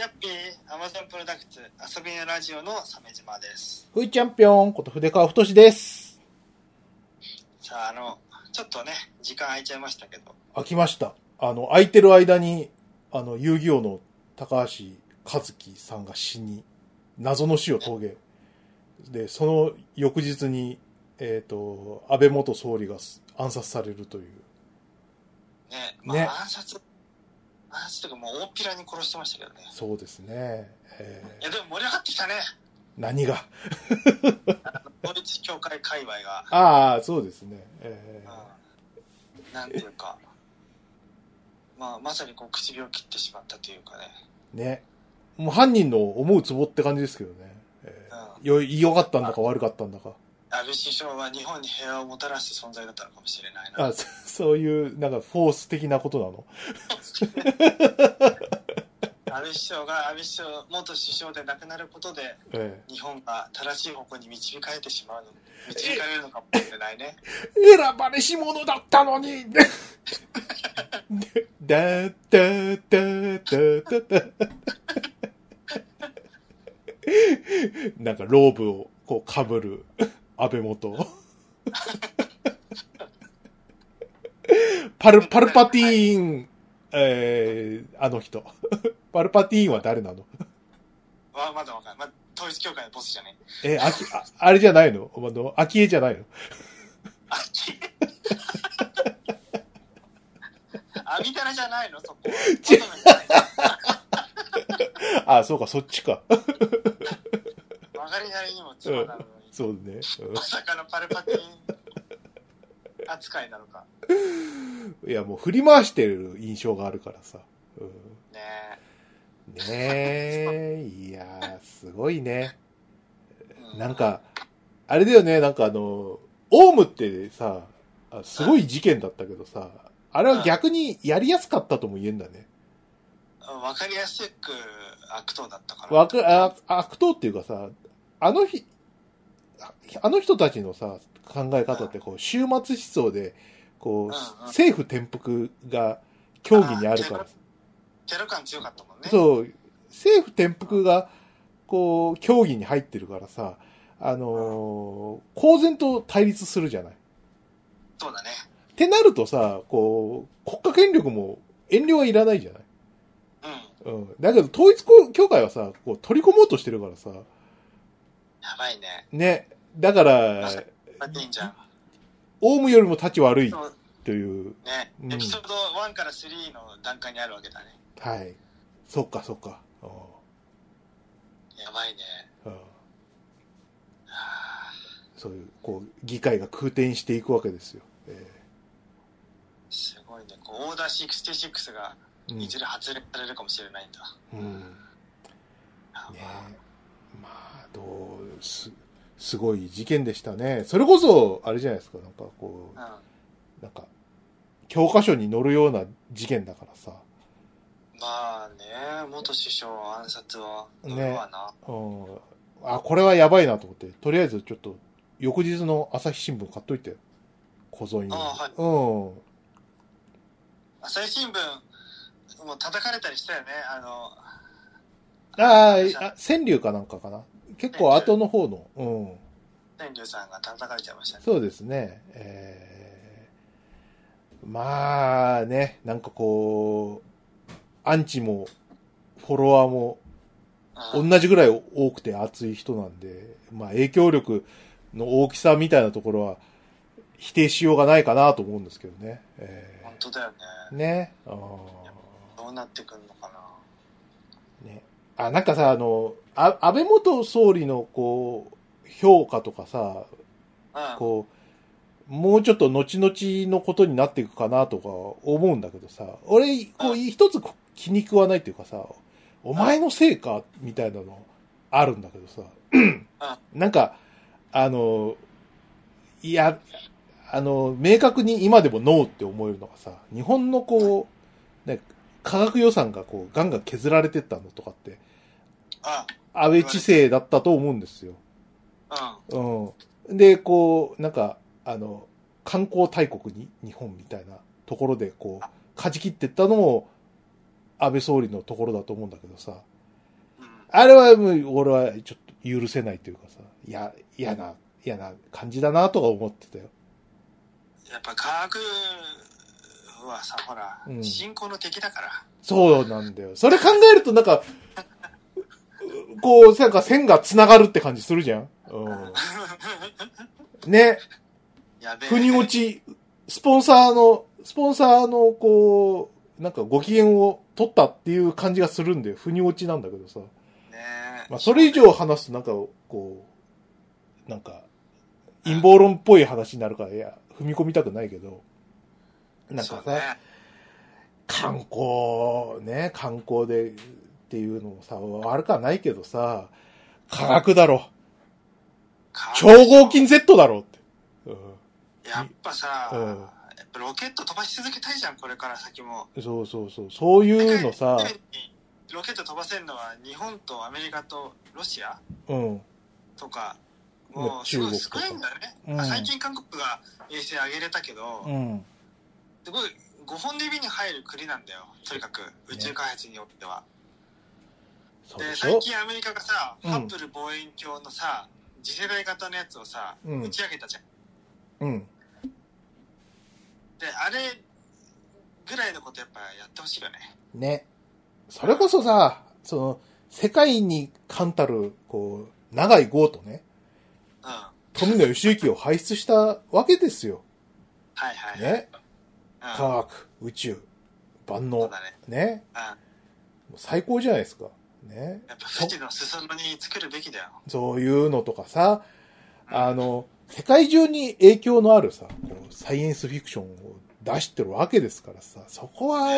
やっぴー、アマゾンプロダクツ、遊びのラジオの鮫島です。ふいチャンピオンこと筆川太志です。さあ、あの、ちょっとね、時間空いちゃいましたけど、飽きました。あの、空いてる間に、あの、遊戯王の高橋和樹さんが死に、謎の死を遂げ、で、その翌日に、えっ、と、安倍元総理が暗殺されるという。ね、まねあ、暗殺、暗殺というかもう大っぴらに殺してましたけどね。そうですね。えいや、でも盛り上がってきたね。ー何が？統一教会界隈が、ああ、そうですね。えうん、なんていうか、まあ、まさにこう、唇を切ってしまったというかね。ーね。もう犯人の思うツボって感じですけどね。えーよ、良かったんだか悪かったんだか。安倍首相は日本に平和をもたらす存在だったのかもしれないな。あそ そういう、なんか、フォース的なことなの？安倍首相が安倍首相、元首相で亡くなることで、え日本が正しい方向に導かれてしまうの導かれるのかもしれないね。え選ばれし者だったのにだ、だ、だ、だ、だ、だ。なんか、ローブを、こう、被る、安倍元。パル、パルパティーン、えー、あの人。パルパティーンは誰なの？わまだわかんない。まあ、統一教会のボスじゃねえ、あき、ああれじゃないの？あの、昭恵じゃないの？あ、きあ、みたいなじゃないの？そこ あ、そうか、そっちか。曲がりなりにも妻なのに、そうね。うんまさかのパルパティン扱いなのか。いや、もう振り回してる印象があるからさ。うん、ねねえ、いやー、すごいね。え。うなん、か、あれだよね、なんかあの、オウムってさ、あすごい事件だったけどさ、あれは逆にやりやすかったとも言えんだね。わかりやすく悪党だったから。悪党っていうかさ、あの日、ああの人たちのさ、考え方ってこう、終末思想で、こう、うんうん政府転覆が競技にあるからあテロ感強かったもんね。そう、政府転覆が、こう、競技に入ってるからさ、あのー公然と対立するじゃない。っそうだね。てなるとさ、こう、国家権力も遠慮はいらないじゃない。うん。うん。だけど、統一協会はさ、こう、取り込もうとしてるからさ、やばいね。ね。だから。オウムよりも立ち悪いという、ね、うんエピソード1から3の段階にあるわけだね。はい。そっかそっか。うやばいね。そういう、こう、議会が空転していくわけですよ。えすごいね。こうオーダー66がいずれ発令されるかもしれないんだ。うん。やばねまあ、どう、す、すごい事件でしたね。それこそ、あれじゃないですか、なんかこう、うん。なんか、教科書に載るような事件だからさ。まあね、元首相暗殺は乗るわな。うん。あ、これはやばいなと思って、とりあえずちょっと、翌日の朝日新聞買っといて。小僧に。あはいうん。朝日新聞、もう叩かれたりしたよね。あの、あーあ、川柳かなんかかな。結構後の方の。うん。天竜さんが叩かれちゃいましたね。そうですね。えー、まあね、なんかこう、アンチも、フォロワーもうん同じぐらい多くて熱い人なんで、まあ影響力の大きさみたいなところは否定しようがないかなと思うんですけどね。え本当だよね。ー、ね。あーどうなってくんのかな。ね。あ、なんかさ、あの、あ安倍元総理のこう、評価とかさ、うん。こう、もうちょっと後々のことになっていくかなとか思うんだけどさ、俺、こう、うん。一つ気に食わないっていうかさ、お前のせいか？みたいなのあるんだけどさ、なんか、あの、いや、あの、明確に今でもノーって思えるのがさ、日本のこう、ね、科学予算がこう、ガンガン削られてったのとかって、あ、安倍知性だったと思うんですよ。うん。うん。で、こう、なんか、あの、観光大国に日本みたいなところで、こう、舵切ってったのも、安倍総理のところだと思うんだけどさ、あれはもう、俺はちょっと許せないというかさ、いや、嫌な、嫌な感じだなとか思ってたよ。やっぱ科学はさ、ほら、うん信仰の敵だから。そうなんだよ。それ考えるとなんか、こう、なんか線が繋がるって感じするじゃん。うん。ね。腑に落ち、スポンサーの、スポンサーの、こう、なんかご機嫌を取ったっていう感じがするんで、腑に落ちなんだけどさ。ねまあ、それ以上話すとなんか、こう、なんか、陰謀論っぽい話になるから、いや、踏み込みたくないけど、なんかさ、ね観光、ね、観光でっていうのもさ、悪くはないけどさ、科学だろ。超合金 Z だろって。うんやっぱさ、うんやっぱロケット飛ばし続けたいじゃん、これから先も。そうそうそう。そういうのさロケット飛ばせるのは日本とアメリカとロシアうん。とか、まあもうすご少ないんだよね。うん最近韓国が衛星上げれたけど、うん。すごい5本指に入る国なんだよ。とにかく宇宙開発によっては。で、そうで最近アメリカがさ、うんハッブル望遠鏡のさ、次世代型のやつをさ、うん打ち上げたじゃん。うん。で、あれぐらいのことやっぱやってほしいよね。ね。それこそさ、その、世界に冠たる、こう、長い号とね、うん。は富野義行を輩出したわけですよ。いはいはい。ね。うん。科学、宇宙、万能。ね。ね。うん。最高じゃないですか。ね。やっぱ富士の裾野に作るべきだよ。そういうのとかさ、あの、世界中に影響のあるさ、こうサイエンスフィクションを出してるわけですからさ、そこは、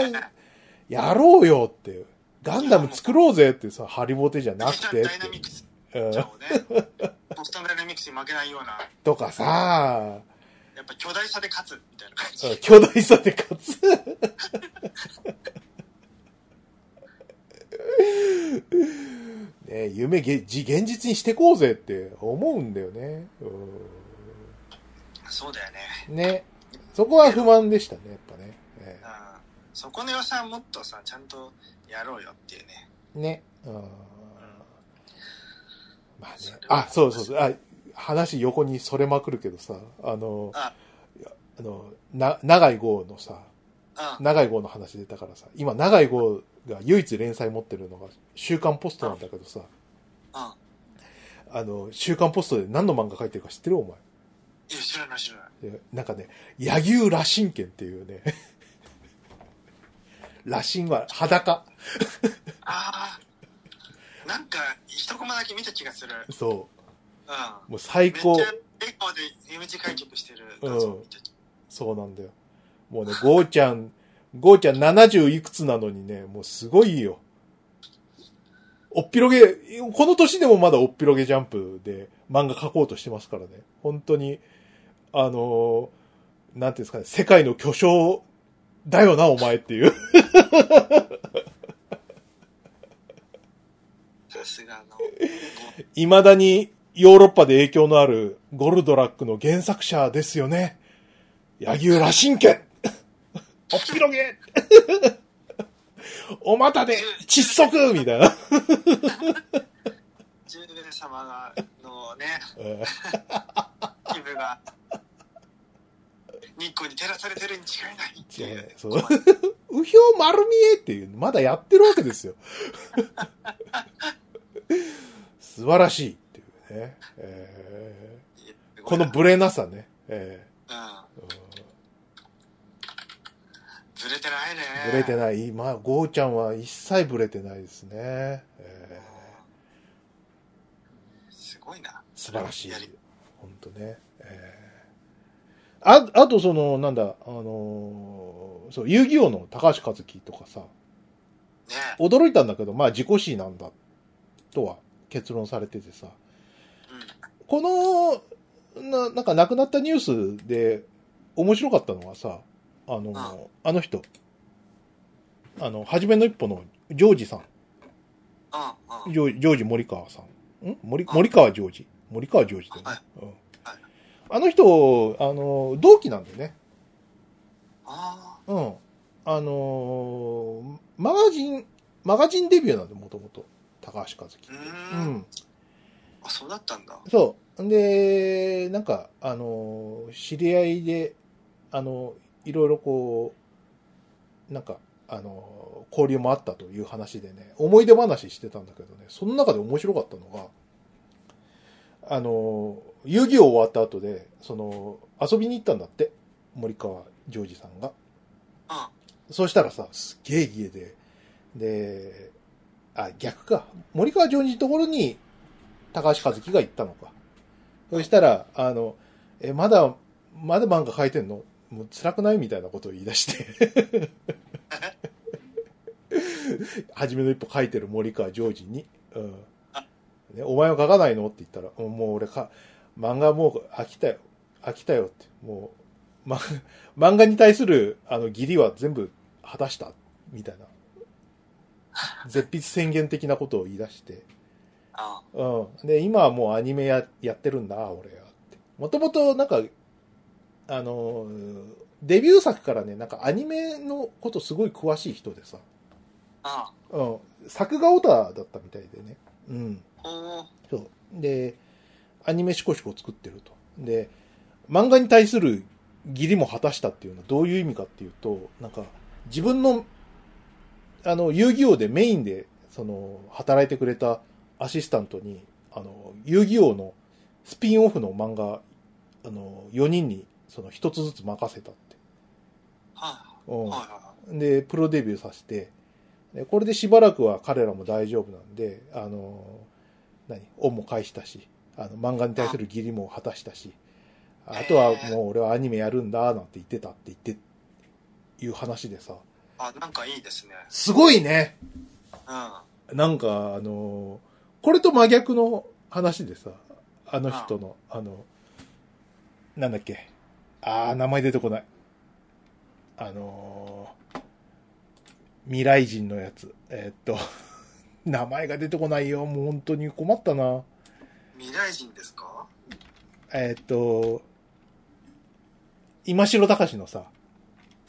やろうよって。ガンダム作ろうぜってさ、ハリボテじゃなくてってダイナミクスうんね、ボストンダイナミクスに負けないような、とかさ、やっぱ巨大さで勝つみたいな感じ。巨大さで勝つ。ね夢げじ現実にしてこうぜって思うんだよね。うそうだよね。んね。そこは不満でしたね、やっぱね。えうん。そこの予算もっとさ、ちゃんとやろうよっていうね。えね。うんまあね。あ、そうそうそう。あ、話横にそれまくるけどさ、あの、ああの、な、長い号のさ、うん。長い号の話出たからさ、今長い号が唯一連載持ってるのが週刊ポストなんだけどさ、うん。あの、週刊ポストで何の漫画書いてるか知ってるお前？いや、知らない知らない。でなんかね、柳生羅神剣っていうね、羅神は裸。ああ。なんか、一コマだけ見た気がする。そうん。う。もう最高めっち。ゃエコーでイメージ開局してる画像見た気そうなんだよ。もうね、ゴーちゃん、ゴーちゃん70いくつなのにね、もうすごいよ。おっぴろげ、この年でもまだおっぴろげジャンプで漫画描こうとしてますからね。本当に、あのーなんていうんですかね、世界の巨匠だよな、お前っていう。さすがの。未だにヨーロッパで影響のあるゴルドラックの原作者ですよね。柳生羅神剣おっぴろげ お股で窒息みたいな。ジュエル様が、のね、うん 気分が、日光に照らされてるに違いないっていう。そう。うひょう丸見えっていう、まだやってるわけですよ。素晴らしいっていうね。えーこのブレなさね。えうん。ーうんずれてないね。ブレてない。今、ゴーちゃんは一切ブレてないですね。えうんすごいな。ー素晴らしいやり。本当ね。えーあ、あとその、なんだ、あのーそう、遊戯王の高橋和樹とかさ、ね驚いたんだけど、まあ自己死なんだ、とは結論されててさ、うん。この、な、なんか亡くなったニュースで面白かったのはさ、あの、ああの人、あの、はじめの一歩のジョージさん、うん。うん。ジョージジョージ森川さん、ん？森あ森川ジョージ？森川ジョージだよね。はいうんはいあの人、あの、同期なんだよね。あうん。あのーマガジン、マガジンデビューなんで、もともと。高橋和樹。う。ん。あ、そうだったんだ。そう。で、なんか、あの、知り合いで、あの、いろいろこう、なんか、あの、交流もあったという話でね、思い出話してたんだけどね、その中で面白かったのが、あの、遊戯王終わった後で、その、遊びに行ったんだって、森川ジョージさんが。うん。そうしたらさ、すっげえ家で、で、あ、逆か。森川ジョージのところに、高橋和樹が行ったのか。そしたら、あの、え、まだ、まだ漫画描いてんの？もう辛くないみたいなことを言い出して。初めの一歩書いてる森川ジョージに。うん。ね、お前は書かないの？って言ったら、うんもう俺か、漫画もう飽きたよ。飽きたよって。もう、ま、漫画に対する、あの、義理は全部果たした？みたいな。絶筆宣言的なことを言い出して。あうん。で、今はもうアニメややってるんだ、俺は。って。もともと、なんか、あのー、デビュー作からね、なんかアニメのことすごい詳しい人でさ。あ。うん。作画オタだったみたいでね。うん。そう。で、アニメシコシコ作ってると。で、漫画に対する義理も果たしたっていうのはどういう意味かっていうと、なんか、自分の、あの、遊戯王でメインで、その、働いてくれたアシスタントに、あの、遊戯王のスピンオフの漫画、あの、4人に、その、一つずつ任せたって。はうんい。はいはで、プロデビューさせて、でこれでしばらくは彼らも大丈夫なんで、あの、何、恩も返したし、あの、漫画に対する義理も果たしたし、あとはもう俺はアニメやるんだ、なんて言ってたって言って、いう話でさ、い。あ、なんかいいですね。すごいねうん。なんか、あの、これと真逆の話でさ、あの人の、あの、なんだっけ、あー、名前出てこない。あの未来人のやつ。えーっと、名前が出てこないよ。もう本当に困ったな。未来人ですか？えーっと、今城隆のさ、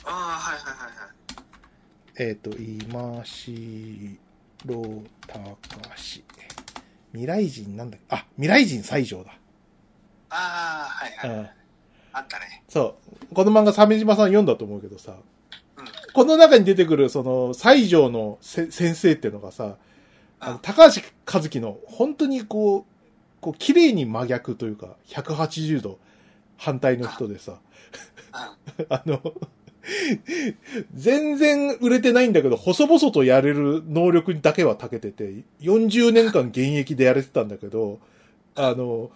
ああ、はいはいはいはい。えっ、と、今しろたかし。未来人なんだっけ？あ、未来人西条だ。ああ、はいはい。うん。あったね。そう。この漫画、鮫島さん読んだと思うけどさ、うん。この中に出てくる、その、西条のせ先生っていうのがさ、あのあ高橋和樹の、本当にこう、こう、綺麗に真逆というか、180度反対の人でさ、うん。あの、全然売れてないんだけど、細々とやれる能力にだけは長けてて、40年間現役でやれてたんだけど、あの、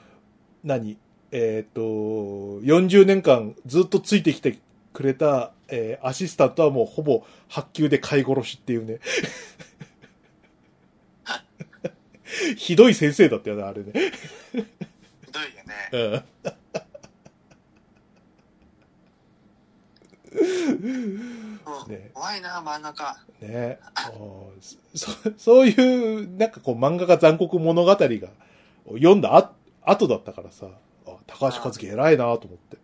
何？えっ、と、40年間ずっとついてきてくれた、えーアシスタントはもうほぼ発給で飼い殺しっていうね。ひどい先生だったよね、あれね。ひどいよね。うん。うんね怖いな、漫画家。ねそ、そういう、なんかこう漫画が残酷物語が読んだあ後だったからさ、あ高橋和樹偉いなと思って。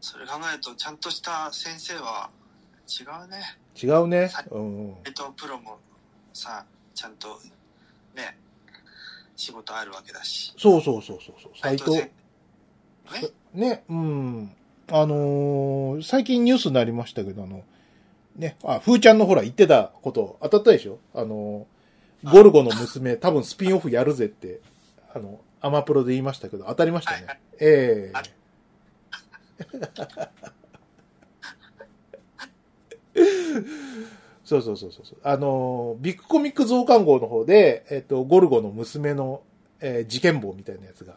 それ考えると、ちゃんとした先生は違うね。違うね。うん。えっと、プロもさ、ちゃんとね、仕事あるわけだし。そうそうそうそうそう。斎藤。ね。ね、うん。あのー最近ニュースになりましたけど、あの、ね、あ、ふーちゃんのほら言ってたこと当たったでしょ？あのーゴルゴの娘、多分スピンオフやるぜって、あの、アマプロで言いましたけど、当たりましたね。はいはいええあそうそうそうそう。あのー、ビッグコミック増刊号の方で、えっ、と、ゴルゴの娘の、えー事件簿みたいなやつが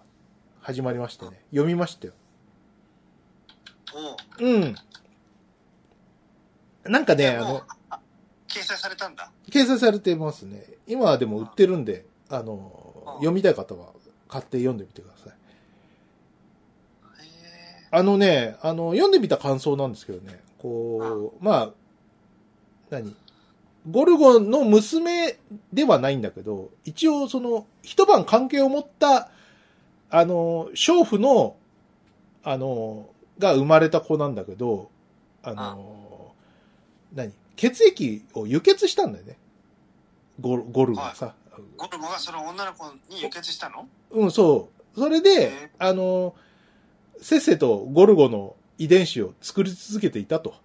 始まりましてね。読みましたよ。おううん。なんかね、あの掲載されたんだ。掲載されてますね。今はでも売ってるんで、あのうん、読みたい方は買って読んでみてください。あのね、あの、読んでみた感想なんですけどね、こう、まあ、何？ゴルゴの娘ではないんだけど、一応その、一晩関係を持った、あの、娼婦の、あの、が生まれた子なんだけど、あの、何？血液を輸血したんだよね。ゴルゴルがさ。ゴルゴがその女の子に輸血したの？うん、そう。それでへ、あの、せっせとゴルゴの遺伝子を作り続けていたと。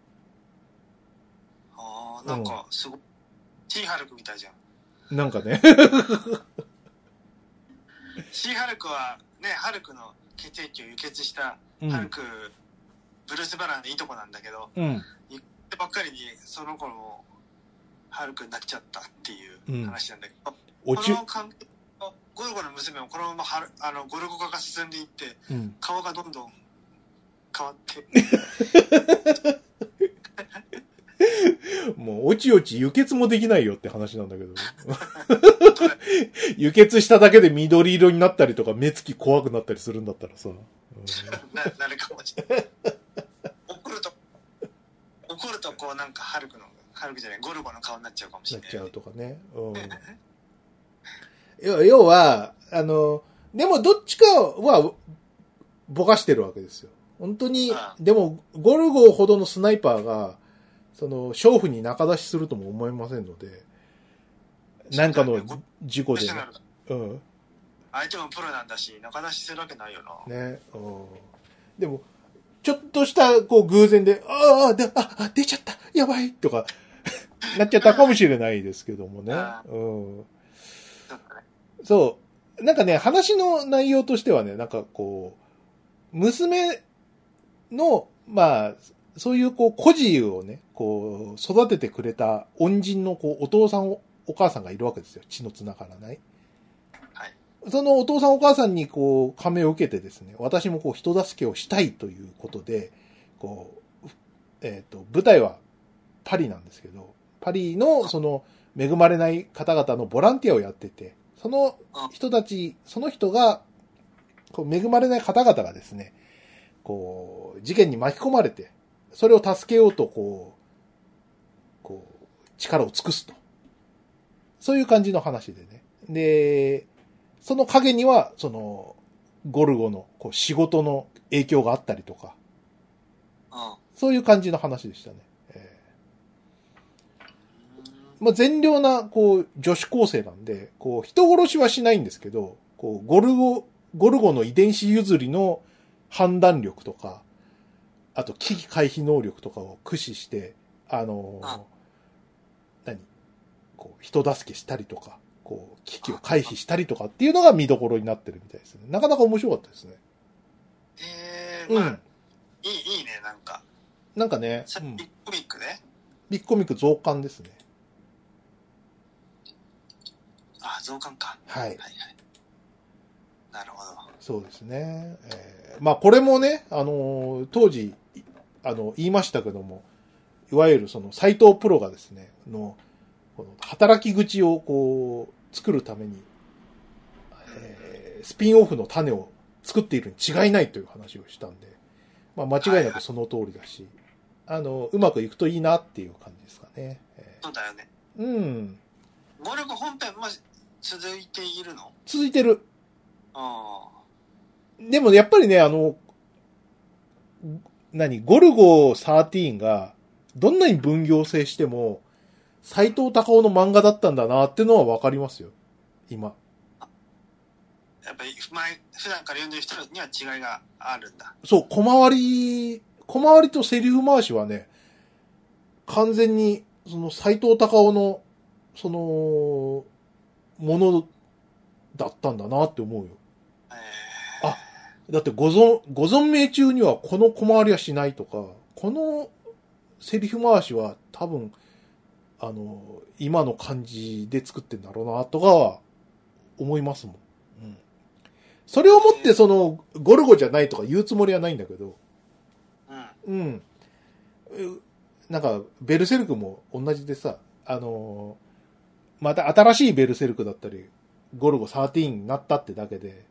ああ、なんか、すごい。シーハルクみたいじゃん。なんかね。シーハルクは、ね、ハルクの血液を輸血した、うん。ハルク、ブルース・バランでいいとこなんだけど、うん。でばっかりに、その子も、ハルクになっちゃったっていう話なんだけど、こ、の関係ゴルゴの娘もこのままハルあのゴルゴ化が進んでいって、うん。顔がどんどん変わって、もう、おちおち輸血もできないよって話なんだけど。輸血しただけで緑色になったりとか、目つき怖くなったりするんだったらさ。うんななるかもしれない。怒ると、怒るとこうなんかハルクの、ハルクじゃない、ゴルゴの顔になっちゃうかもしれない。なっちゃうとかね。うん。要要は、あの、でもどっちかは、ぼかしてるわけですよ。本当にあ、でも、ゴルゴほどのスナイパーが、その、娼婦に仲出しするとも思えませんので、なんかの事故でね。うん。相手もプロなんだし、仲出しするわけないよな。ね。うん。でも、ちょっとした、こう、偶然で、ああ、で、あ、あ、出ちゃったやばいとか、なっちゃったかもしれないですけどもねあ。うん。そう。なんかね、話の内容としてはね、なんかこう、娘の、まあ、そういうこう、孤児をね、こう、育ててくれた恩人のこう、お父さんお、お母さんがいるわけですよ。血の繋がらない。はい。そのお父さんお母さんにこう、加盟を受けてですね、私もこう、人助けをしたいということで、こう、えっ、と、舞台はパリなんですけど、パリのその、恵まれない方々のボランティアをやってて、その人たち、その人が、こう恵まれない方々がですね、こう、事件に巻き込まれて、それを助けようと、こう、こう、力を尽くすと。そういう感じの話でね。で、その影には、その、ゴルゴのこう仕事の影響があったりとか、うん。そういう感じの話でしたね。えーまあ、善良な、こう、女子高生なんで、こう、人殺しはしないんですけど、こう、ゴルゴ、ゴルゴの遺伝子譲りの判断力とか、あと危機回避能力とかを駆使して、あのーあ何？こう、人助けしたりとか、こう、危機を回避したりとかっていうのが見どころになってるみたいですね。なかなか面白かったですね。えー、まあ、うん。いい、いいね、なんか。なんかね、ビッグコミックね。ビッグコミック増刊ですね。あ、増刊か。はいはい。はい。なるほど。そうですね。えーまあこれもね、あのー当時、いあの、言いましたけども、いわゆるその斎藤プロがですね、の、この働き口をこう、作るために、えースピンオフの種を作っているに違いないという話をしたんで、まあ間違いなくその通りだし、あの、うまくいくといいなっていう感じですかね。えそうだよね。ーうん。ゴルゴ本編も続いているの？続いてる。あでもやっぱりね、あの、何、ゴルゴ13が、どんなに分業制しても、斎藤隆夫の漫画だったんだなってのはわかりますよ。今。あ。やっぱり、前、普段から読んでる人には違いがあるんだ。そう、小回り、小回りとセリフ回しはね、完全に、その斎藤隆夫の、その、ものだったんだなって思うよ。えあだってご存、ご存命中にはこの小回りはしないとか、このセリフ回しは多分、あの、今の感じで作ってんだろうなとかは思いますもん。うん。それをもってその、ゴルゴじゃないとか言うつもりはないんだけど、ー、うん。うん。うなんか、ベルセルクも同じでさ、あのーまた新しいベルセルクだったり、ゴルゴ13になったってだけで、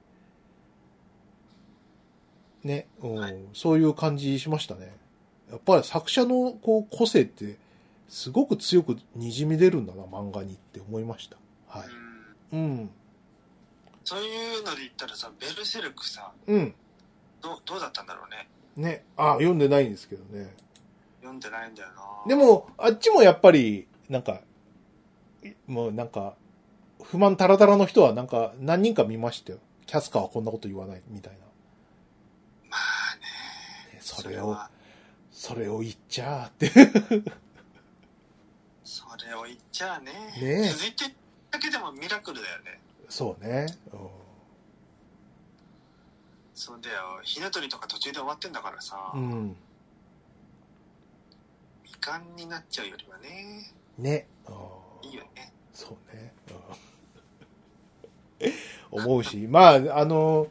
ね、うんはいそういう感じしましたね。やっぱり作者のこう個性って、すごく強く滲み出るんだな、漫画にって思いました。はい。うんうん。そういうので言ったらさ、ベルセルクさ、うん。どう、どうだったんだろうね。ね。あ、読んでないんですけどね。読んでないんだよな。で、も、あっちもやっぱり、なんか、もうなんか、不満タラタラの人はなんか何人か見ましたよ。キャスカーはこんなこと言わないみたいな。まあね。ねそれをは、それを言っちゃーって。それを言っちゃあね。ねえ続いてるだけでもミラクルだよね。そうね。そうだよ。火の鳥とか途中で終わってんだからさ、うん。うん。未完になっちゃうよりはね、ね。うんいいよね。そうね。うん思うし、まあ、あの、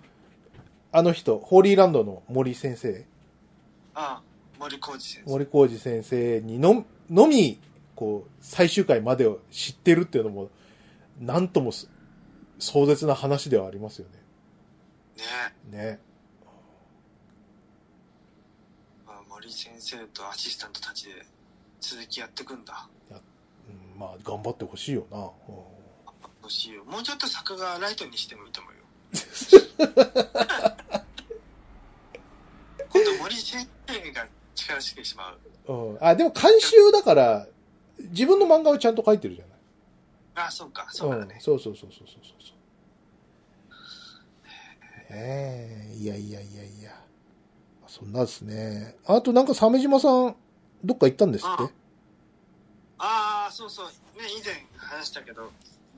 あの人、ホーリーランドの森先生、ああ、森浩二先生。森浩二先生にの、のみ、こう、最終回までを知ってるっていうのも、なんともす壮絶な話ではありますよねね。ね。まあ森先生とアシスタントたちで続きやってくんだ。うん、まあ、頑張ってほしいよな。うん欲しいよ。もうちょっと作画ライトにしてもいいと思うよ。今度森先生が力してしまう。うん。あ、でも監修だから、自分の漫画をちゃんと書いてるじゃない？ああ、そうか、そうだね。ん、そうそうそうそうそうそう。ええいやいやいやいや。そんなですね。あとなんか鮫島さん、どっか行ったんですって？ああ、そうそう。ね、以前話したけど、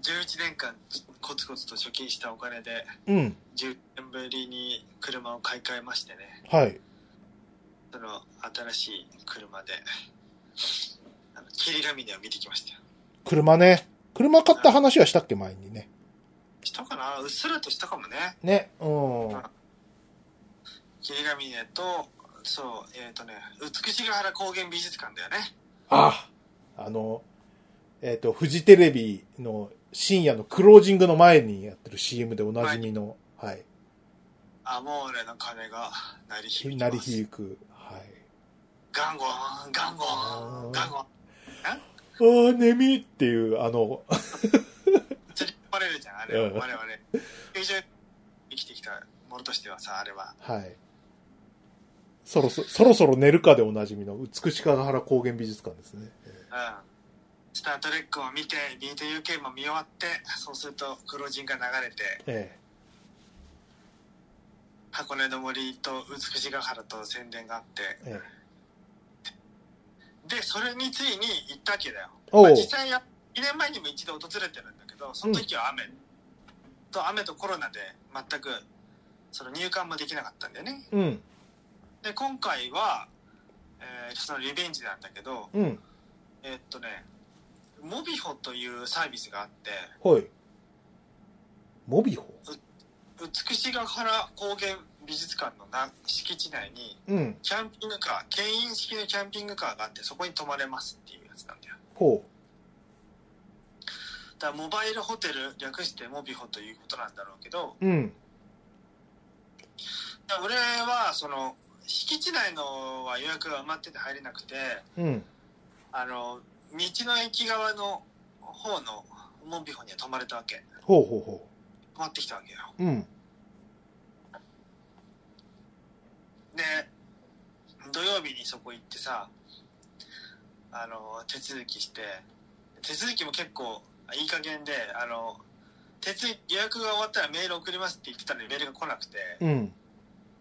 11年間コツコツと貯金したお金で、うん。10年ぶりに車を買い替えましてね。はい。その新しい車で、あの霧ヶ峰を見てきましたよ。車ね。車買った話はしたっけ前にね。したかな？うっすらとしたかもね。ね。うん。霧ヶ峰と、そう、えっ、とね、美しが原高原美術館だよね。ああの、えっ、と、フジテレビの深夜のクロージングの前にやってる CM でおなじみの、はい。アモーレの鐘が鳴り響き鳴り。響く。はい。ガンゴン、ガンゴあーン、ガンゴン。ああ、眠いっていう、あの、釣り込まれるじゃん、あれ。うん我々。非常に生きてきたものとしてはさ、あれは。はい。そろそそろそろ寝るかでおなじみの美しかが原高原美術館ですね。うん。スター・トレックを見て、ビート UK も見終わって、そうすると、クロージンが流れて、え箱根の森と美しが原と宣伝があって、えええで、それについに行ったわけだよ。まあ、実際や、2年前にも一度訪れてるんだけど、その時は雨、と雨とコロナで全く、その入館もできなかったんだよね。うん。で、今回は、えーそのリベンジなんだけど、うん。えーっとね、モビホというサービスがあって、はい。モビホ？美しが原高原美術館のな敷地内に、うん。キャンピングカー、牽引式のキャンピングカーがあって、そこに泊まれますっていうやつなんだよ。ほだからモバイルホテル、略してモビホということなんだろうけど、う。うん。で俺は、その、敷地内のは予約が埋まってて入れなくて、うん。あの、道の駅側の方のモビホには泊まれたわけ。ほうほうほ泊まってきたわけよ。う。うん。で、土曜日にそこ行ってさ、あの、手続きして、手続きも結構いい加減で、あの、手続き、予約が終わったらメール送りますって言ってたのにメールが来なくて、うん。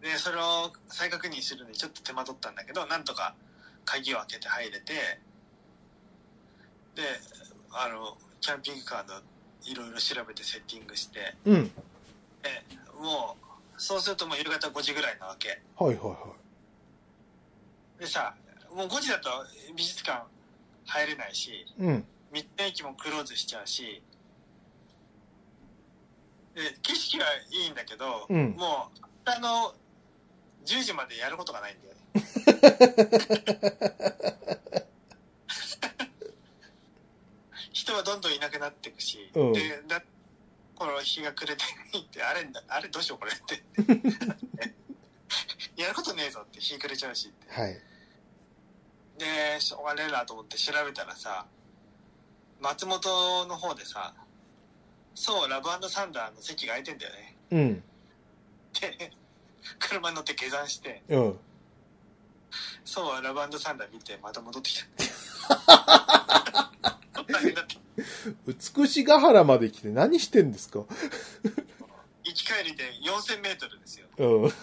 で、それを再確認するのにちょっと手間取ったんだけど、なんとか鍵を開けて入れて、で、あの、キャンピングカーのいろいろ調べてセッティングして、うん。で、もう、そうするともう夕方5時ぐらいなわけ。はいはいはでさ、もう5時だと美術館入れないし、い。うん。道の駅もクローズしちゃうし、で、景色はいいんだけど、うんもう、あの、10時までやることがないんだよね。人はどんどんいなくなっていくし、うんで、だこの日が暮れてないって、あれ、あれどうしようこれって。やることねえぞって日暮れちゃうしって。はい。で、しょうがねえなと思って調べたらさ、松本の方でさ、そう、ラブサンダーの席が空いてんだよね。うん。で、車に乗って下山して、うん。そう、ラブサンダー見て、また戻ってきた。変だった。美しが原まで来て何してんですか？行き帰りで4000メートルですよ。うん。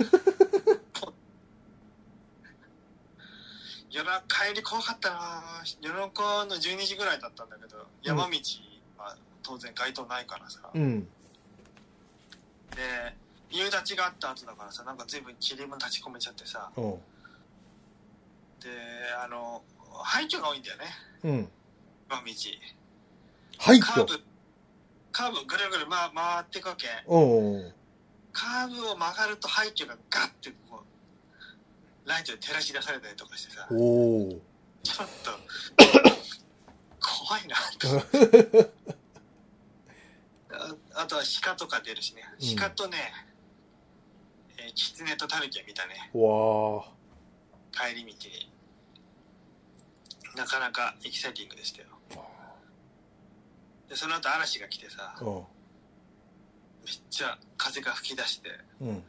夜中帰り怖かったな夜中の12時ぐらいだったんだけど、山道は当然街灯ないからさ。うん。で、夕立ちがあった後だからさ、なんか随分霧も立ち込めちゃってさ。うん。で、あの、廃墟が多いんだよね。うん。山道。廃墟。カーブ、カーブぐるぐる回回っていくわけ。うん。カーブを曲がると廃墟がガッてこう、ライトで照らし出されたりとかしてさ、おー。ちょっと、怖いなと。あ あとは鹿とか出るしね。うん鹿とね、えー、キツネとタヌキを見たね。わ帰り道に。なかなかエキサイティングでしたよ。で、その後嵐が来てさ、ー。めっちゃ風が吹き出して、うん。うん。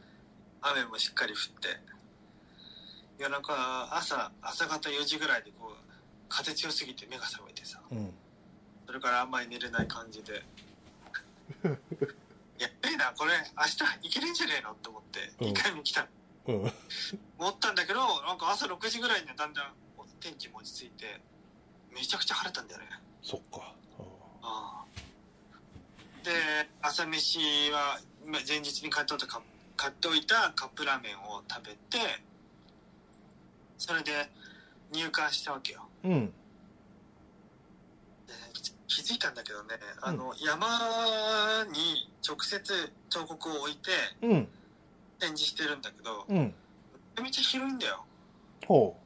雨もしっかり降って夜中朝朝方4時ぐらいでこう風強すぎて目が覚めてさうん。それからあんまり寝れない感じで やっべえなこれ明日行けるんじゃねえのって思ってうん2回目来た、うん。思ったんだけどなんか朝6時ぐらいにはだんだん天気も落ち着いてめちゃくちゃ晴れたんだよねそっか。ああで朝飯はまあ前日に買っておいたカップ買っておいたカップラーメンを食べてそれで入館したわけようん。で気づいたんだけどねあの、山に直接彫刻を置いてうん。展示してるんだけどうん。めちゃめちゃ広いんだよほう。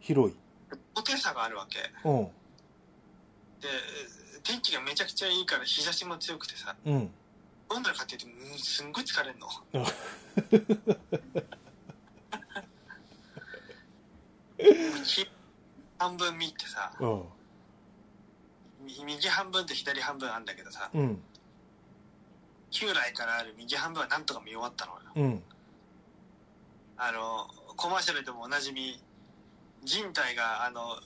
広い。高低差があるわけうん。で天気がめちゃくちゃいいから日差しも強くてさうん。どんなのかっていうとうんすんごい疲れんのひ 半分見てさうん。み右半分と左半分あんだけどさうん。旧来からある右半分はなんとか見終わったのようん。あのコマーシャルでもおなじみ人体があの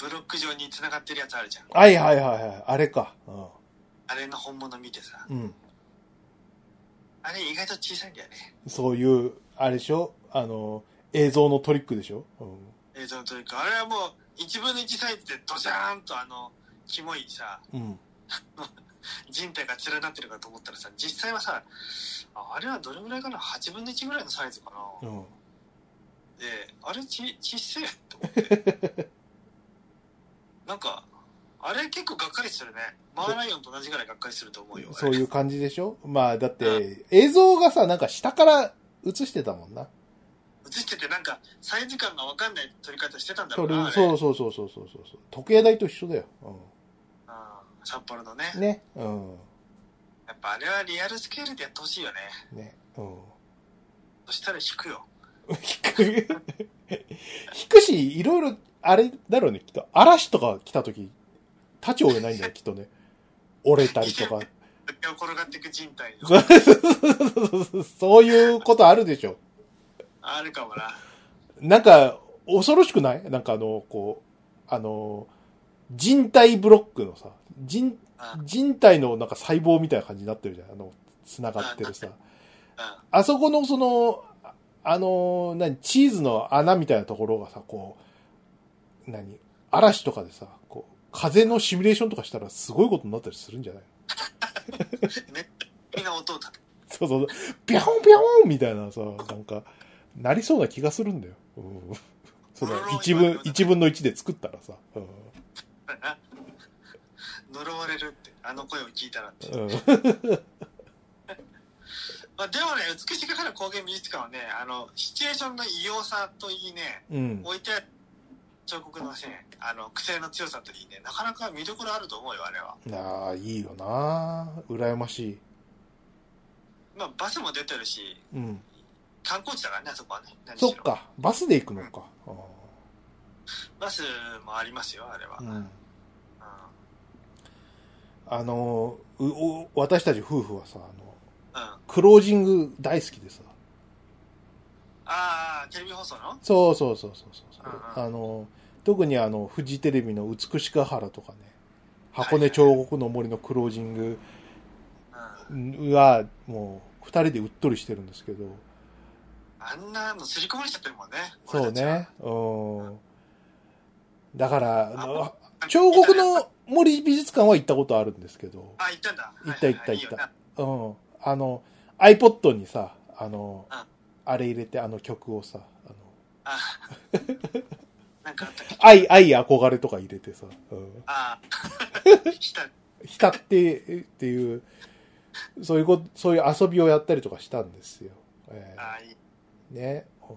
ブロック状に繋がってるやつあるじゃんはいはいはいはい。あれか。あれの本物見てさうん。うん。あれ意外と小さいんだよねそういう、あれでしょ？あの、映像のトリックでしょ？うん。映像というかあれはもう1分の1サイズでドジャーンとあのキモいさうん。人体が連なってるかと思ったらさ実際はさああれはどれぐらいかな？8分の1ぐらいのサイズかな、うん。であれちちっせえと思って なんかあれ結構がっかりするねマーライオンと同じぐらいがっかりすると思うよそういう感じでしょ？まあ、だって、映像がさ、なんか下から映してたもんな。映しててなんかサイズ感が分かんない撮り方してたんだろそうなそうそうそうそうそうそう。時計台と一緒だよ。あー札幌のねうん。ね。うん。やっぱあれはリアルスケールでやってほしいよねね。うん。そしたら引くよ 引く。引くし、いろいろ、あれだろうね、きっと。嵐とか来た時、立ち追えないんだよ、きっとね。折れたりとか。転がっていく人体そういうことあるでしょ。あるかもななんか、恐ろしくない？なんかあの、こう、あの、人体ブロックのさ、人、うん人体のなんか細胞みたいな感じになってるじゃん。あの、繋がってるさ。うんあそこのその、ああの、何、チーズの穴みたいなところがさ、こう、何、嵐とかでさ、こう、風のシミュレーションとかしたらすごいことになったりするんじゃない？めっみんな音を立てそうそう、ピョンピョンみたいなさ、なんか、なりそうな気がするんだよ。うん。その、一分、一分の一で作ったらさ。うん。呪われるってあの声を聞いたらって、うん。まあ、でもね美しが原工芸美術館はねあのシチュエーションの異様さといいねうん。置いてある彫刻のねあの癖の強さといいね。なかなか見どころあると思うよあれは。ああ、いいよな。羨ましい。まあバスも出てるしうん。観光地だからねあそこはね。そっか、バスで行くのか。バスもありますよあれは、うん。うん。あの、うお私たち夫婦はさ、あの、うん。クロージング大好きでさ。ああテレビ放送の？そうそうそうそうそう。うん。あの、特にあの、フジテレビの美しが原とかね、箱根彫刻の森のクロージングうん。は、もう、二人でうっとりしてるんですけど、あんなの刷り込まれちゃってるもんね。そうね。うん。だから、彫刻の森美術館は行ったことあるんですけど、あ、行ったんだ。行った行ったいいよなうん。あの、iPod にさ、あのうん、あれ入れて、あの曲をさ、あの、あなんかあったっけ愛、愛憧れとか入れてさ、うん。あ した浸ってっていう、そういうこと、そういう遊びをやったりとかしたんですよ。えあいいーね。うん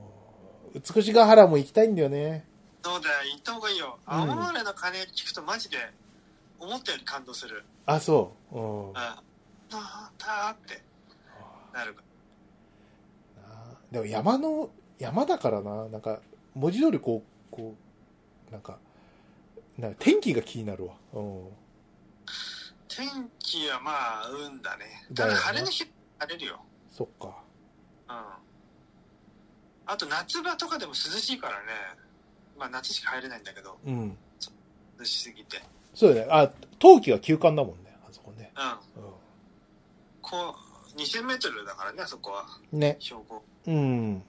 美しが原も行きたいんだよね。そうだよ、行った方がいいよ。うん青森の鐘聞くとマジで思ったより感動する。あ、そう。うん。うん。あーたーってなる。なでも山の、山だからな、なんか、文字通りこう、こう、なんか、なんか天気が気になるわ。うん。天気はまあ、運だね。ただ晴れの日、晴れるよ。そっか。うん。あと夏場とかでも涼しいからね。まあ夏しか入れないんだけど、うん。涼しすぎて。そうだね。あ、冬季が休館だもんね、あそこね。うん。こう、2000メートルだからね、あそこは。うん。ね。標高。うん。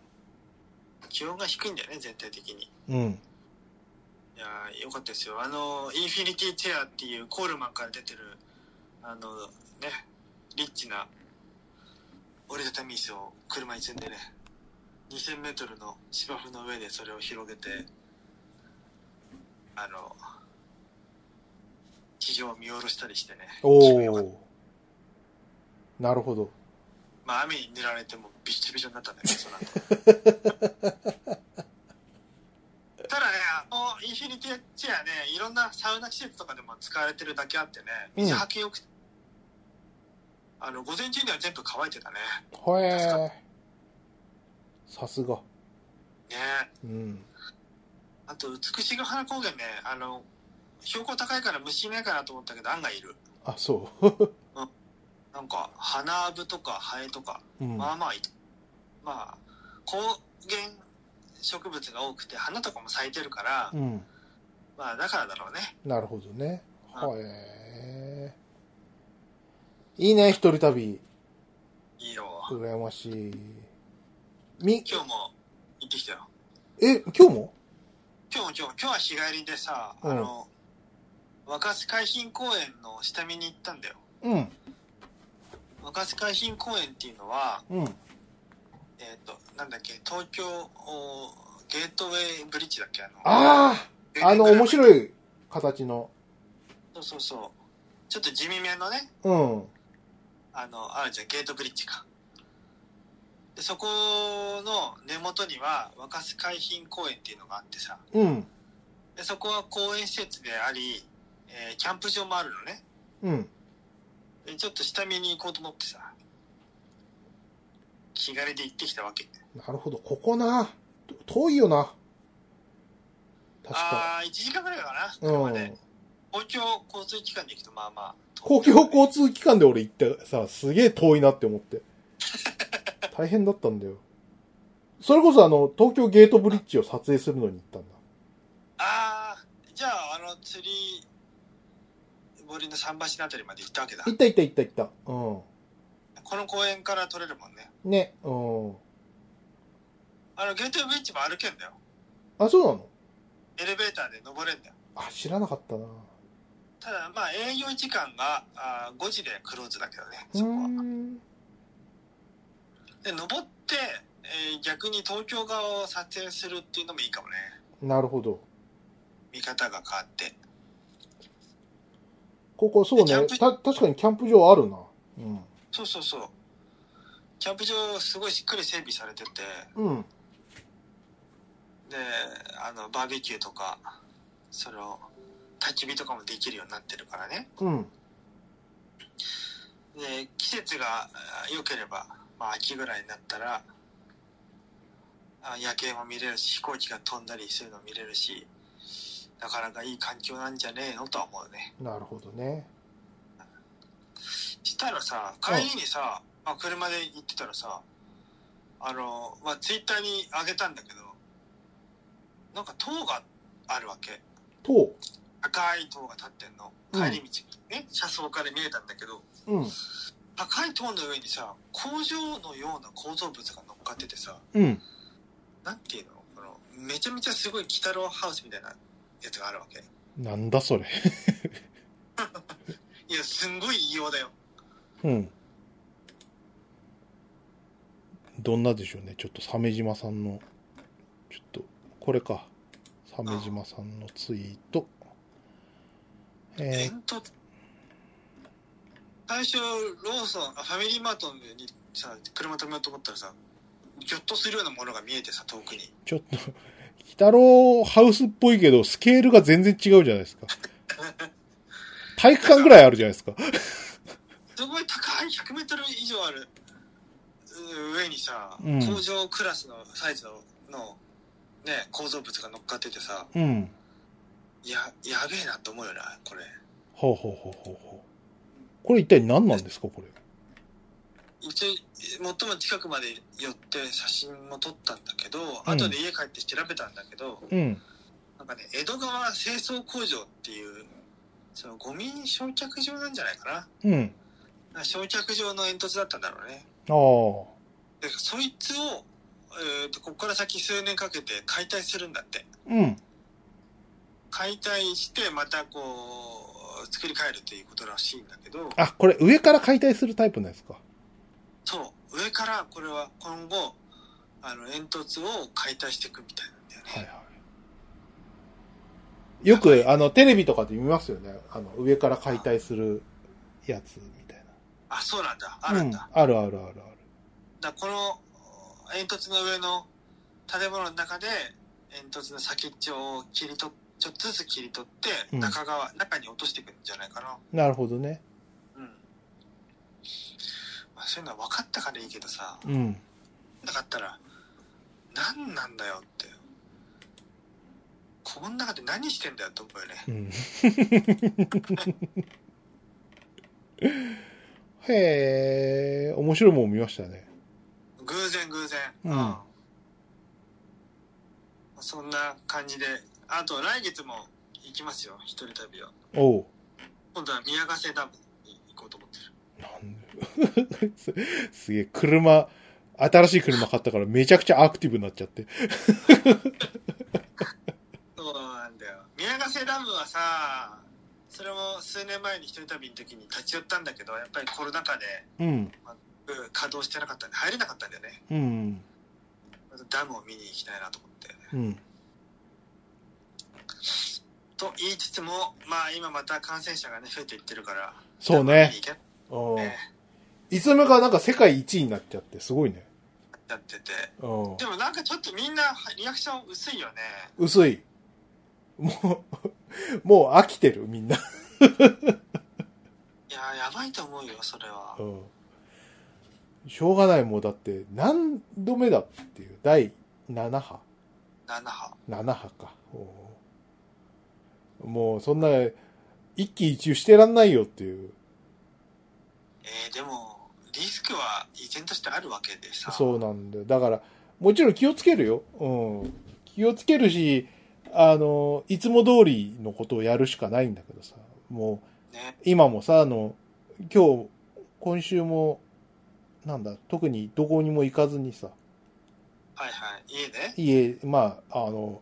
気温が低いんだよね、全体的に。うん。いやーよかったですよ。あの、インフィニティチェアっていうコールマンから出てる、あの、ね、リッチな折りたたみ椅子を車に積んでね、2000メートルの芝生の上でそれを広げて、あの、地上を見下ろしたりしてね。おお。なるほど。まあ雨に濡られてもびっちょびちょになったんだけど、その後。インフィニティチェアね、いろんなサウナ施設とかでも使われてるだけあってね、水はけよくて、あの、午前中には全部乾いてたね。へえ。さすが。ねうん。あと、美しが原高原ね、あの、標高高いから虫いないかなと思ったけど、案外いる。あ、そう。なんか、花アブとかハエとか、うん。まあまあいた。まあ、高原植物が多くて、花とかも咲いてるから、うん。まあ、だからだろうね。なるほどね。うんはえ。いいね、一人旅。いいよ。羨ましい。み、今日も行ってきたよ。え、今日も？今日も今日も、今日は日帰りでさ、うんあの、若洲海浜公園の下見に行ったんだよ。うん。若洲海浜公園っていうのは、うん。えっ、と、なんだっけ、東京おゲートウェイブリッジだっけあの、あああの、面い。白い形の。そうそうそう。ちょっと地味めのね、うん。あの、あるじゃん、ゲートブリッジか。で、そこの根元には、若洲海浜公園っていうのがあってさ、うん。でそこは公園施設であり、えーキャンプ場もあるのね。うん。でちょっと下見に行こうと思ってさ、気軽で行ってきたわけ。なるほど。ここな。遠いよな。確か。ああ、1時間ぐらいかな、う車で。ん。公共交通機関で行くと、まあまあ。公共交通機関で俺行ってさ、すげえ遠いなって思って。大変だったんだよ。それこそあの、東京ゲートブリッジを撮影するのに行ったんだ。ああ、じゃあ、あの、釣り堀の桟橋のあたりまで行ったわけだ。行った行った行った行った。うこの公園から撮れるもんね。ん。ね。うん。あの、ゲートウェイブリッジも歩けんだよ。あ、そうなの？エレベーターで登れんだよ。あ、知らなかったな。ただ、まあ、営業時間があー5時でクローズだけどね、うそこは。で、登って、えー逆に東京側を撮影するっていうのもいいかもね。なるほど。見方が変わって。ここそうね。た、確かにキャンプ場あるな。うん。そうそうそう。キャンプ場すごいしっかり整備されてて、うん。で、あの、バーベキューとか、その、焚き火とかもできるようになってるからね。うん。で、季節があ良ければ、まあ秋ぐらいになったら、あ夜景も見れるし、飛行機が飛んだりするの見れるし、なかなかいい環境なんじゃねえのとは思うね。なるほどね。したらさ、帰りにさ、まあ、車で行ってたらさ、あの、まあ、ツイッターに上げたんだけど、なんか塔があるわけ。塔？赤い塔が立ってんの。うん帰り道にね、車窓から見えたんだけど、うん。赤い塔の上にさ、工場のような構造物が乗っかっててさ、うん。なんていうの？この、めちゃめちゃすごい北郎ハウスみたいなやつがあるわけ。なんだそれ。いや、すんごい異様だよ。うん。どんなでしょうね。ちょっと鮫島さんの、ちょっと、これか。鮫島さんのツイート。えー、煙突最初、ローソン、あファミリーマートにさ、車止めようと思ったらさ、ぎょっとするようなものが見えてさ、遠くに。ちょっと、鬼太郎ハウスっぽいけど、スケールが全然違うじゃないですか。体育館ぐらいあるじゃないですか。すごい高い100メートル以上あるう上にさ、うん工場クラスのサイズのの、ね、構造物が乗っかっててさ、うん。いや、やべえなと思うよな、これ。ほうほうほうほうほう。これ一体何なんですか、これ？一応、最も近くまで寄って写真も撮ったんだけど、後で家帰って調べたんだけど、うん。なんかね、江戸川清掃工場っていう、そのゴミ焼却場なんじゃないかな。うん。焼却場の煙突だったんだろうね。ああ。で、そいつを、えーと、ここから先数年かけて解体するんだって。うん。解体して、またこう、作り変えるということらしいんだけど、あ、これ上から解体するタイプのやつか。そう、上からこれは今後、あの、煙突を解体していくみたいなんだよね。はいはい。よく、あの、テレビとかで見ますよね。あの、上から解体するやつあ、そうなんだ。あな。るんだ。うん。あるあるあるある。だこの煙突の上の建物の中で煙突の先っちょを切り取っちょっとずつ切り取ってうん中側、中に落としていくんじゃないかななるほどね。うん、まあ、そういうのは分かったからいいけどさうん。なかったら何なんだよってこの中で何してんだよと思うよねうん。へえ、面白いもん見ましたね。偶然偶然うんそんな感じであと来月も行きますよ一人旅はおう。今度は宮ヶ瀬ダムに行こうと思ってるなんです すげえ、車、新しい車買ったからめちゃくちゃアクティブになっちゃって。そうなんだよ。宮ヶ瀬ダムはさ、それも数年前に一人旅の時に立ち寄ったんだけど、やっぱりコロナ禍でうん。うん稼働してなかったんで入れなかったんだよね。うん。ダムを見に行きたいなと思って。うん。と言いつつも、まあ今また感染者がね、増えていってるから。そうねねいつの間にかなんか世界一位になっちゃって、すごいね。やってて。うんで。もなんかちょっとみんなリアクション薄いよね。薄い。もう、もう飽きてる、みんな。いや、やばいと思うよ、それはう。ん。しょうがない、もうだって、何度目だっていう、第7波7波。?7 波か。うんもう、そんな、一喜一憂してらんないよっていう。えー、でも、リスクは依然としてあるわけでさ。そうなんだよ。だから、もちろん気をつけるよ。うん。気をつけるし、あの、いつも通りのことをやるしかないんだけどさ。もう、ね。今もさ、あの、今日、今週も、なんだ、特にどこにも行かずにさ、はいはい。家で？家、まあ、あの、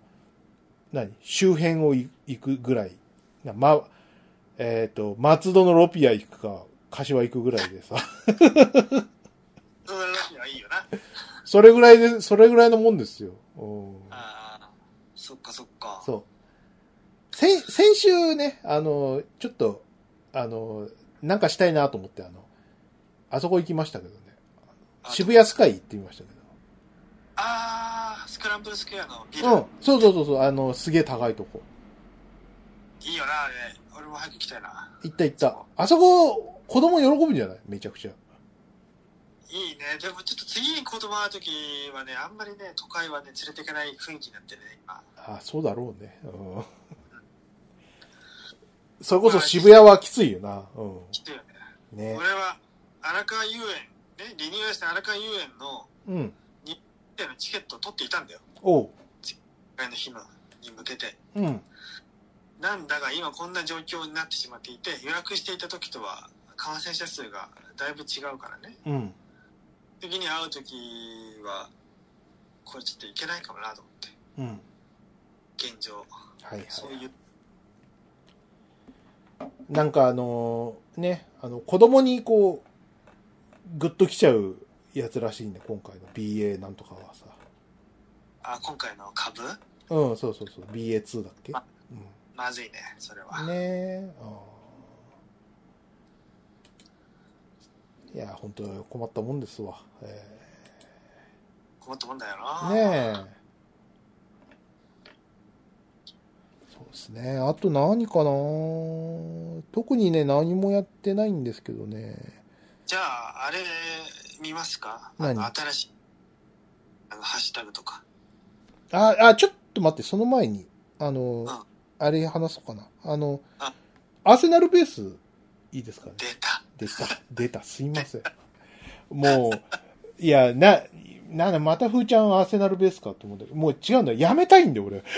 何？周辺をい行くぐらい。なま、えっ、と、松戸のロピア行くか、柏行くぐらいでさ、それはいいよな。それぐらいで、それぐらいのもんですよ。うんそっかそっか。そう。先、先週ね、あの、ちょっと、あの、なんかしたいなと思って、あの、あそこ行きましたけどね。あ渋谷スカイ行ってみましたけああ、スクランブルスクエアのビル。ど。うん。そうそうそうそう、あの、すげえ高いとこ。いいよな、あれ。俺も早く行きたいな。行った行った。あそこ、子供喜ぶんじゃない？めちゃくちゃ。いいね。でもちょっと次に子供会う時はね、あんまりね、都会はね、連れていけない雰囲気になってるね、今。あそうだろうね。うん。それこそ渋谷はきついよな。う来てよね。ん。ね。俺は、荒川遊園、ね、リニューアルした荒川遊園の、うん。のチケットを取っていたんだよ。おう。前の日の。に向けて。うん。なんだが今こんな状況になってしまっていて、予約していた時とは感染者数がだいぶ違うからね。うん。次に会う時は、これちょっといけないかもなと思って、うん。現状。はいはい。そういう、なんかあのね、あの、子供にこう、グッときちゃうやつらしいんで、今回の BA なんとかはさ。あ、今回の株？うん、そうそうそう。BA2 だっけ？あうまずいね、それは。ん。ねえ。うんいや、本当困ったもんですわ。え困ったもんだよーな。ねえ。そうですね。あと何かな？特にね、何もやってないんですけどね。じゃあ、あれ、見ますか？あ何の、新しい、あの、ハッシュタグとか。あ、あ、ちょっと待って、その前に、あの、んあれ話そうかな。あのあ、アーセナルベース、いいですかね？出た。出た、出た、すいません。もう、いや、な、なんだ、またふーちゃんアーセナルベースかと思ったけど、もう違うんだ。やめたいんだよ、俺。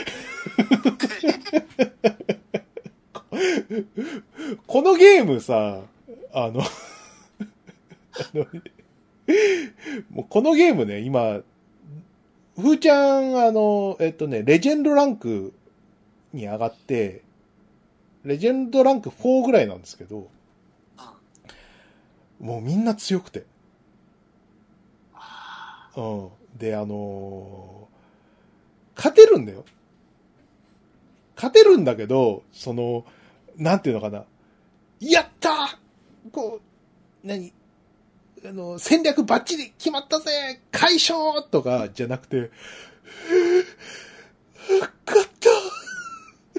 このゲームさ、あの、もうこのゲームね、今、ふーちゃん、あの、えっとね、レジェンドランクに上がって、レジェンドランク4ぐらいなんですけど、もうみんな強くて。あうん。で、あのー勝てるんだよ。勝てるんだけど、その、なんていうのかな。やったーこう、何？あの、戦略バッチリ決まったぜ解消とかじゃなくて、勝ったー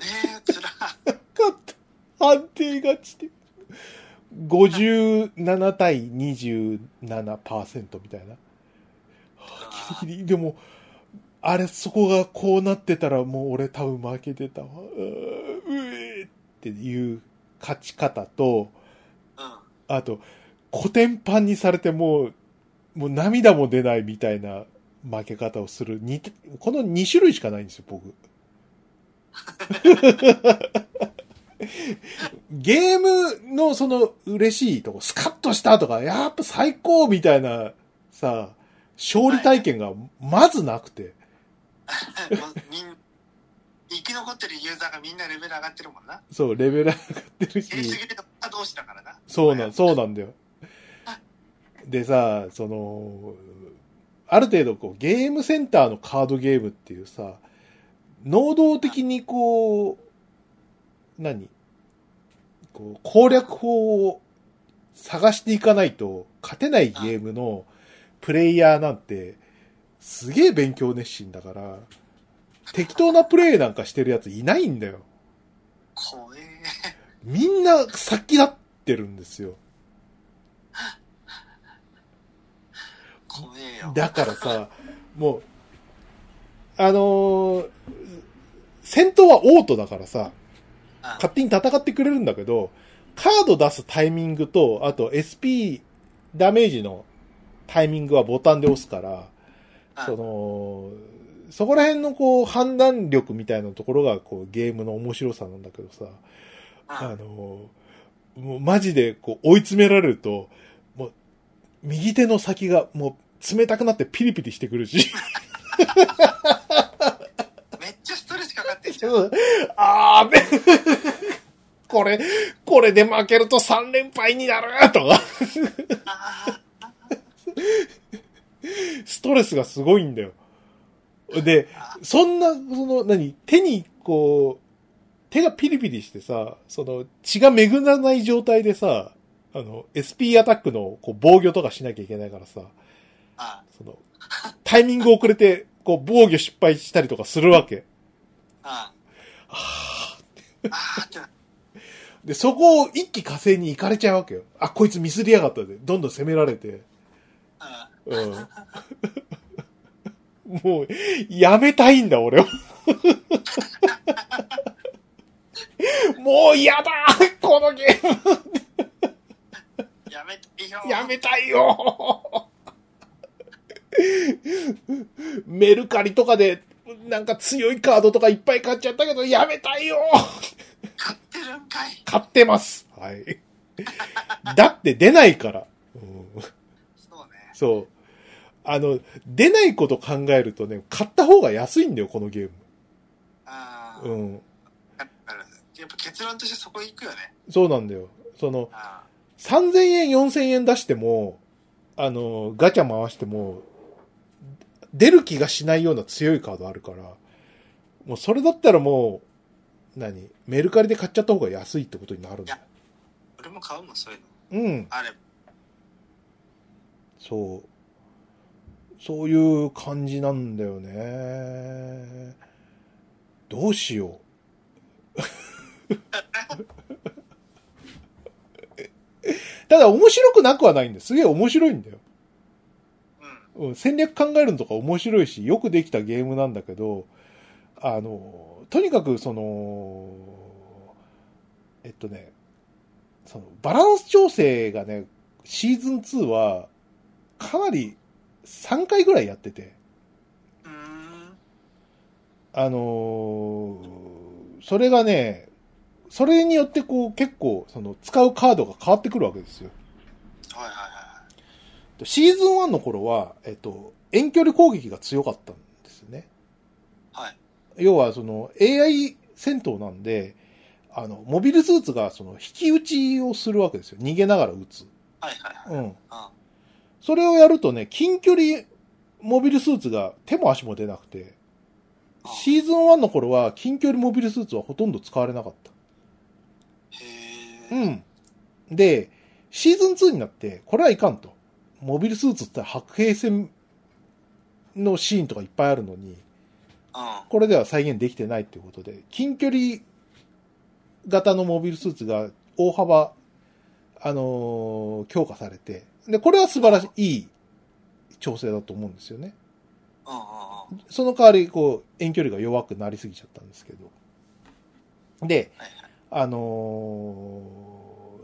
ねえ、つら。勝った判定勝ちで。57対27%みたいな。ギリギリでも、あれ、そこがこうなってたらもう俺多分負けてたわ。うえーっていう勝ち方と、うん。あと、古典版にされてもう、もう涙も出ないみたいな負け方をする。この2種類しかないんですよ、僕。ゲームのその嬉しいとこ、スカッとしたとか、やっぱ最高みたいなさ、勝利体験がまずなくて。生き残ってるユーザーがみんなレベル上がってるもんな。そう、レベル上がってるし。やりすぎると同士だからな。そうなん、そうなんだよ。でさ、その、ある程度こう、ゲームセンターのカードゲームっていうさ、能動的にこう、何？こう、攻略法を探していかないと勝てないゲームのプレイヤーなんて、すげえ勉強熱心だから、適当なプレイなんかしてるやついないんだよ。怖え。みんな先立ってるんですよ。怖えよ。だからさ、もう、あのー戦闘はオートだからさ、うん勝手に戦ってくれるんだけど、カード出すタイミングと、あと SP ダメージのタイミングはボタンで押すから、うんその、そこら辺のこう判断力みたいなところがこうゲームの面白さなんだけどさ、あ。うんの、もうマジでこう追い詰められると、もう右手の先がもう冷たくなってピリピリしてくるし、めっちゃストレスかかってんじゃん。あーべ、これ、これで負けると3連敗になるとか、ストレスがすごいんだよ。で、そんな、その、何、手にこう、手がピリピリしてさ、その、血が巡らない状態でさ、あの、SP アタックのこう防御とかしなきゃいけないからさ、その、タイミング遅れて、こう、防御失敗したりとかするわけ。で、そこを一気火星に行かれちゃうわけよ。あ、こいつミスりやがったで、どんどん攻められて。あうん。もう、やめたいんだ、俺は。もう嫌だこのゲーやめていいよムやめたいよメルカリとかでなんか強いカードとかいっぱい買っちゃったけど、やめたいよ買ってるんかい買ってます。はい。だって出ないから。うん、そうね。そう。あの、出ないこと考えるとね、買った方が安いんだよ、このゲーああ、ム。うん。やっぱ結論としてそこ行くよね。そうなんだよ。その、あ3000円、4000円出しても、あの、ガチャ回しても、出る気がしないような強いカードあるから、もうそれだったらもう、何メルカリで買っちゃった方が安いってことになるんだよ。俺も買うもん、そういうの。うん。あれ、そう。そういう感じなんだよね。どうしよう。ただ面白くなくはないんです。すげえ面白いんだよ。うん。戦略考えるのとか面白いし、よくできたゲームなんだけど、あの、とにかくその、えっとね、そのバランス調整がね、シーズン2はかなり3回ぐらいやってて、あのそれがね、それによってこう結構その使うカードが変わってくるわけですよ。はいはいはい。シーズン1の頃は、えっと、遠距離攻撃が強かったんですよね。はい。要はその AI 戦闘なんで、あの、モビルスーツがその引き撃ちをするわけですよ。逃げながら撃つ。はいはいはい。うん。うん。それをやるとね、近距離モビルスーツが手も足も出なくて、シーズン1の頃は近距離モビルスーツはほとんど使われなかった。へうえ。ん。で、シーズン2になって、これはいかんと。モビルスーツって白兵戦のシーンとかいっぱいあるのに、うん。これでは再現できてないっていうことで、近距離型のモビルスーツが大幅、あのー強化されて、で、これは素晴らしい、いい調整だと思うんですよね。その代わり、こう、遠距離が弱くなりすぎちゃったんですけど。で。あのー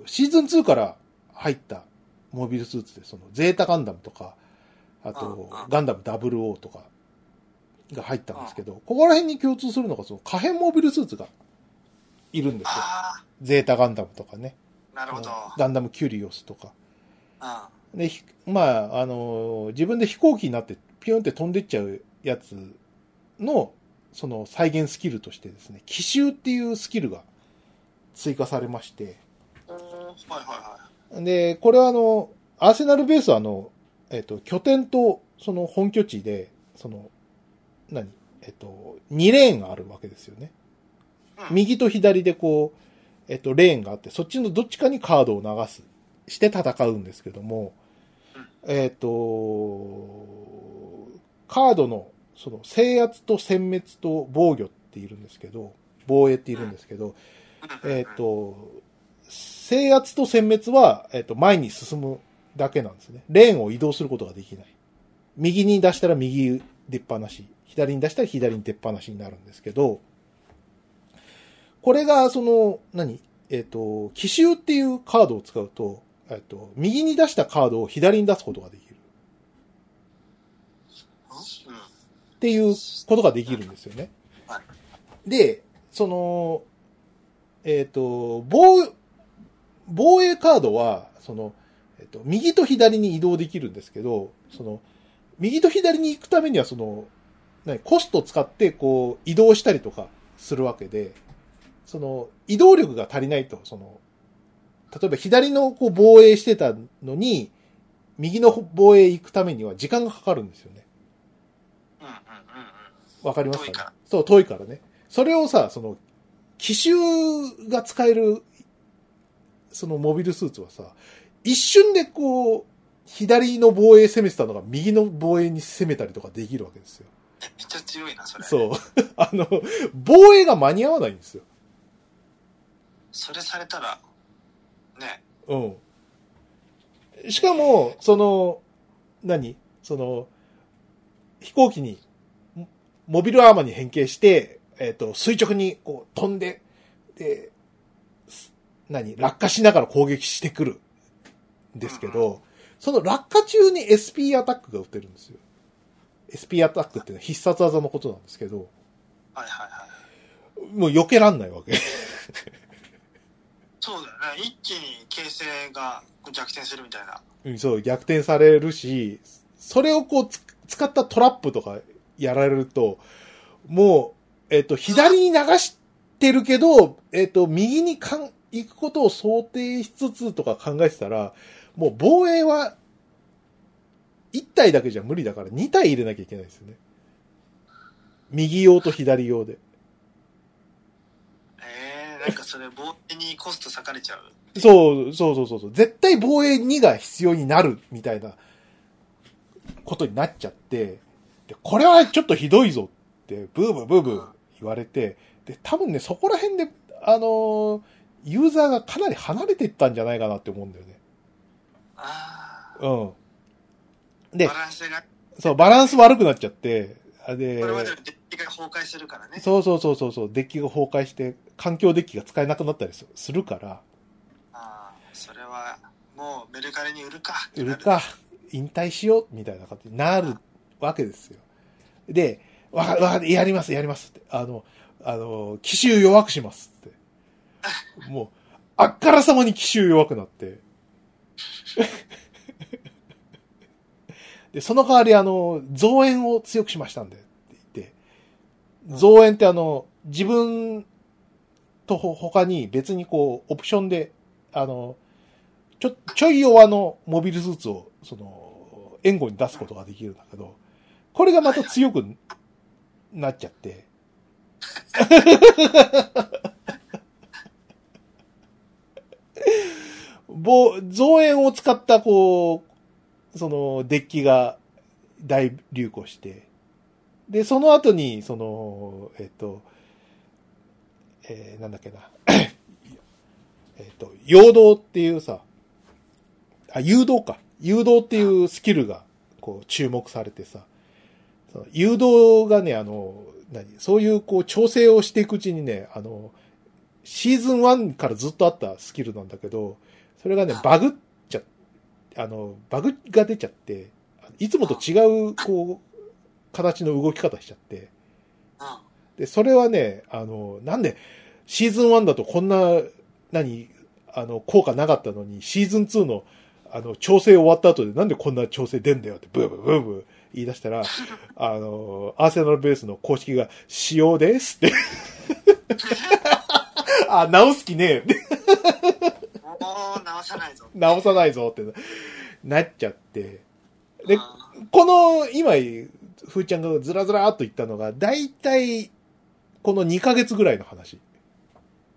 シーズン2から入ったモビルスーツで、その、ゼータガンダムとか、あとガンダム00とかが入ったんですけど、ここら辺に共通するのが、その、可変モビルスーツがいるんですよ。あゼータガンダムとかね。あ、なるほど。ガンダムキュリオスとか。うん。で、ひまあ、あのー自分で飛行機になってピュンって飛んでっちゃうやつの、その再現スキルとしてですね、奇襲っていうスキルが追加されまして、はいはいはで、これはあの、アーセナルベースはあの、えっ、と、拠点とその本拠地で、その、何えっ、と、2レーンがあるわけですよね。右と左でこう、えっ、と、レーンがあって、そっちのどっちかにカードを流す、して戦うんですけども、えっ、と、カードの、その、制圧と殲滅と防御っているんですけど、防衛っているんですけど、うん。えっ、、と、制圧と殲滅は、えっ、と、前に進むだけなんですね。レーンを移動することができない。右に出したら右出っ放し、左に出したら左に出っ放しになるんですけど、これが、その、何？えっ、と、奇襲っていうカードを使うと、えっ、と、右に出したカードを左に出すことができる。うん。っていうことができるんですよねは。で、その、えっ、と、防、防衛カードは、その、えっ、と、右と左に移動できるんですけど、その、右と左に行くためには、その、何、コストを使って、こう、移動したりとかするわけで、その、移動力が足りないと、その、例えば左のこう防衛してたのに、右の防衛行くためには時間がかかるんですよね。うんうんうんわかりますか,、遠いからそう、遠いからね。それをさ、その、奇襲が使える、そのモビルスーツはさ、一瞬でこう、左の防衛攻めてたのが右の防衛に攻めたりとかできるわけですよ。めっちゃ強いな、それ。そう。あの、防衛が間に合わないんですよ。それされたら、ね。うん。しかも、その、何？その、飛行機に、モモビルアーマーに変形して、えっ、と、垂直にこう飛んで、で、す何落下しながら攻撃してくるんですけど、その落下中に SP アタックが打てるんですよ。SP アタックっていうのは必殺技のことなんですけど、はいはいはい。もう避けらんないわけ。そうだよね。一気に形勢が逆転するみたいな。うんそう、逆転されるし、それをこうつ使ったトラップとかやられると、もう、えっ、と、左に流してるけど、えっ、と、右にかん行くことを想定しつつとか考えてたら、もう防衛は、1体だけじゃ無理だから2体入れなきゃいけないですよね。右用と左用で。ええなんかそれ、防衛にコスト割かれちゃう。そう、そうそうそうそう。絶対防衛2が必要になる、みたいなことになっちゃって、で、これはちょっとひどいぞって、ブーブーブーブー言われて、で、多分ね、そこら辺で、あのーユーザーがかなり離れていったんじゃないかなって思うんだよね。あうん。あ。でバ、ランスが、そう、バランス悪くなっちゃって、あでこれまでのデッキが崩壊するからね。そうそうそうそうそう、デッキが崩壊して、環境デッキが使えなくなったりすするから、ああ、それは、もうメルカリに売るか。売る。か、引退しよう、みたいな感じになるわけですよ。で、わか、わか、やります、やりますって。あの、あの、奇襲弱くしますって。もう、あっからさまに奇襲弱くなって。で、その代わりあの、増援を強くしましたんで、って言って。増援ってあの、自分とほ他に別にこう、オプションで、あの、ちょ、ちょい弱のモビルスーツを、その、援護に出すことができるんだけど、これがまた強くなっちゃって。ぼ増援を使った、こう、その、デッキが大流行して、で、その後に、その、えっと、えーなんだっけな。えっと、陽動っていうさ、あ、誘導か。誘導っていうスキルが、こう、注目されてさ、その誘導がね、あの、何？そういう、こう、調整をしていくうちにね、あの、シーズン1からずっとあったスキルなんだけど、それがね、バグっちゃ、あの、バグが出ちゃって、いつもと違う、こう、形の動き方しちゃって、うん。で、それはね、あの、なんで、シーズン1だとこんな、何、あの、効果なかったのに、シーズン2の、あの、調整終わった後でなんでこんな調整出んだよって、ブーブーブーブー言い出したら、あの、アーセナルベースの公式が、仕様ですって。あ、直す気ねえって。もう直さないぞ。直さないぞってなっちゃって。でうんこの、今、ふーちゃんがずらずらっと言ったのが、だいたい、この2ヶ月ぐらいの話。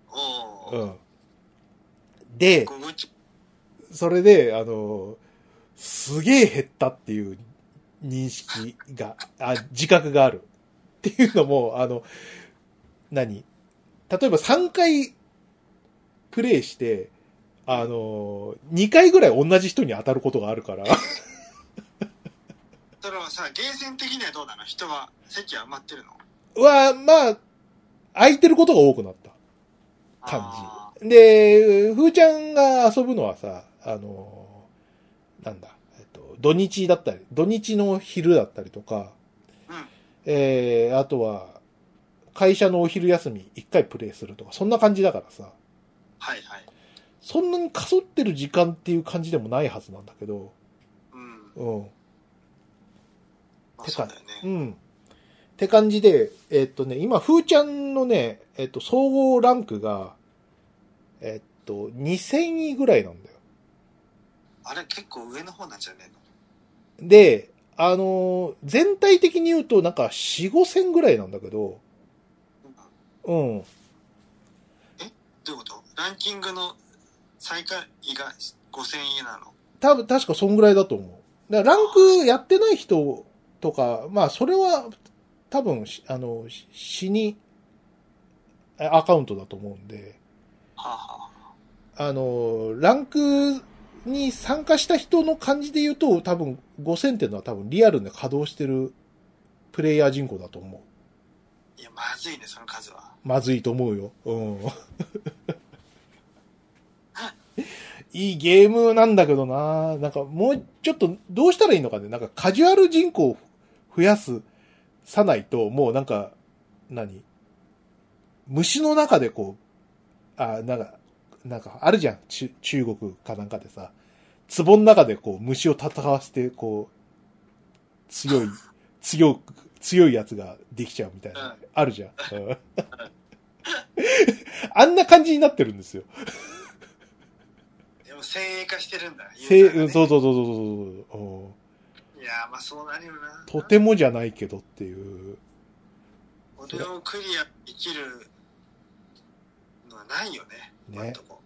おお。うん。で、それで、あの、すげえ減ったっていう認識が、あ、自覚がある。っていうのも、あの、何？例えば3回プレイして、あの、2回ぐらい同じ人に当たることがあるから、それはさ、ゲーセン的にはどうなの？人は、席は埋まってるの？は、まあ、空いてることが多くなった。感あじ。で、ふーちゃんが遊ぶのはさ、あの、なんだ、えっと、土日だったり、土日の昼だったりとか、うん。えー、あとは、会社のお昼休み一回プレイするとか、そんな感じだからさ、ーはいはい。そんなにかそってる時間っていう感じでもないはずなんだけど、うん。うん。まあ、てかそうだよね。うん。って感じで、えっとね、今、ふーちゃんのね、えっと、総合ランクが、えっと、2000位ぐらいなんだよ。あれ、結構上の方なんじゃねえで、あのー全体的に言うと、なんか、4、5000ぐらいなんだけど、のうん。どういうこと？ランキングの最下位が5000円なの？多分、確かそんぐらいだと思う。だからランクやってない人とか、まあ、それは、多分、しあの、し死に、アカウントだと思うんで、はあ、はあの、ランクに参加した人の感じで言うと、多分5000っていうのは多分リアルで稼働してるプレイヤー人口だと思う。や、まずいね、その数は。まずいと思うよ。うん。いいゲームなんだけどななんかもうちょっとどうしたらいいのかねなんかカジュアル人口を増やす、さないと、もうなんか、何？虫の中でこう、あ、なんか、なんか、あるじゃん。中国かなんかでさ、壺の中でこう、虫を戦わせて、こう、強い、強く、強いやつができちゃうみたいな、あるじゃん。うんあんな感じになってるんですよ。でも先鋭化してるんだ。ねそうそうそうそうそううん。いやーまあそうなるよな。とてもじゃないけどっていう。俺をクリアできるのはないよね。ね今んとこ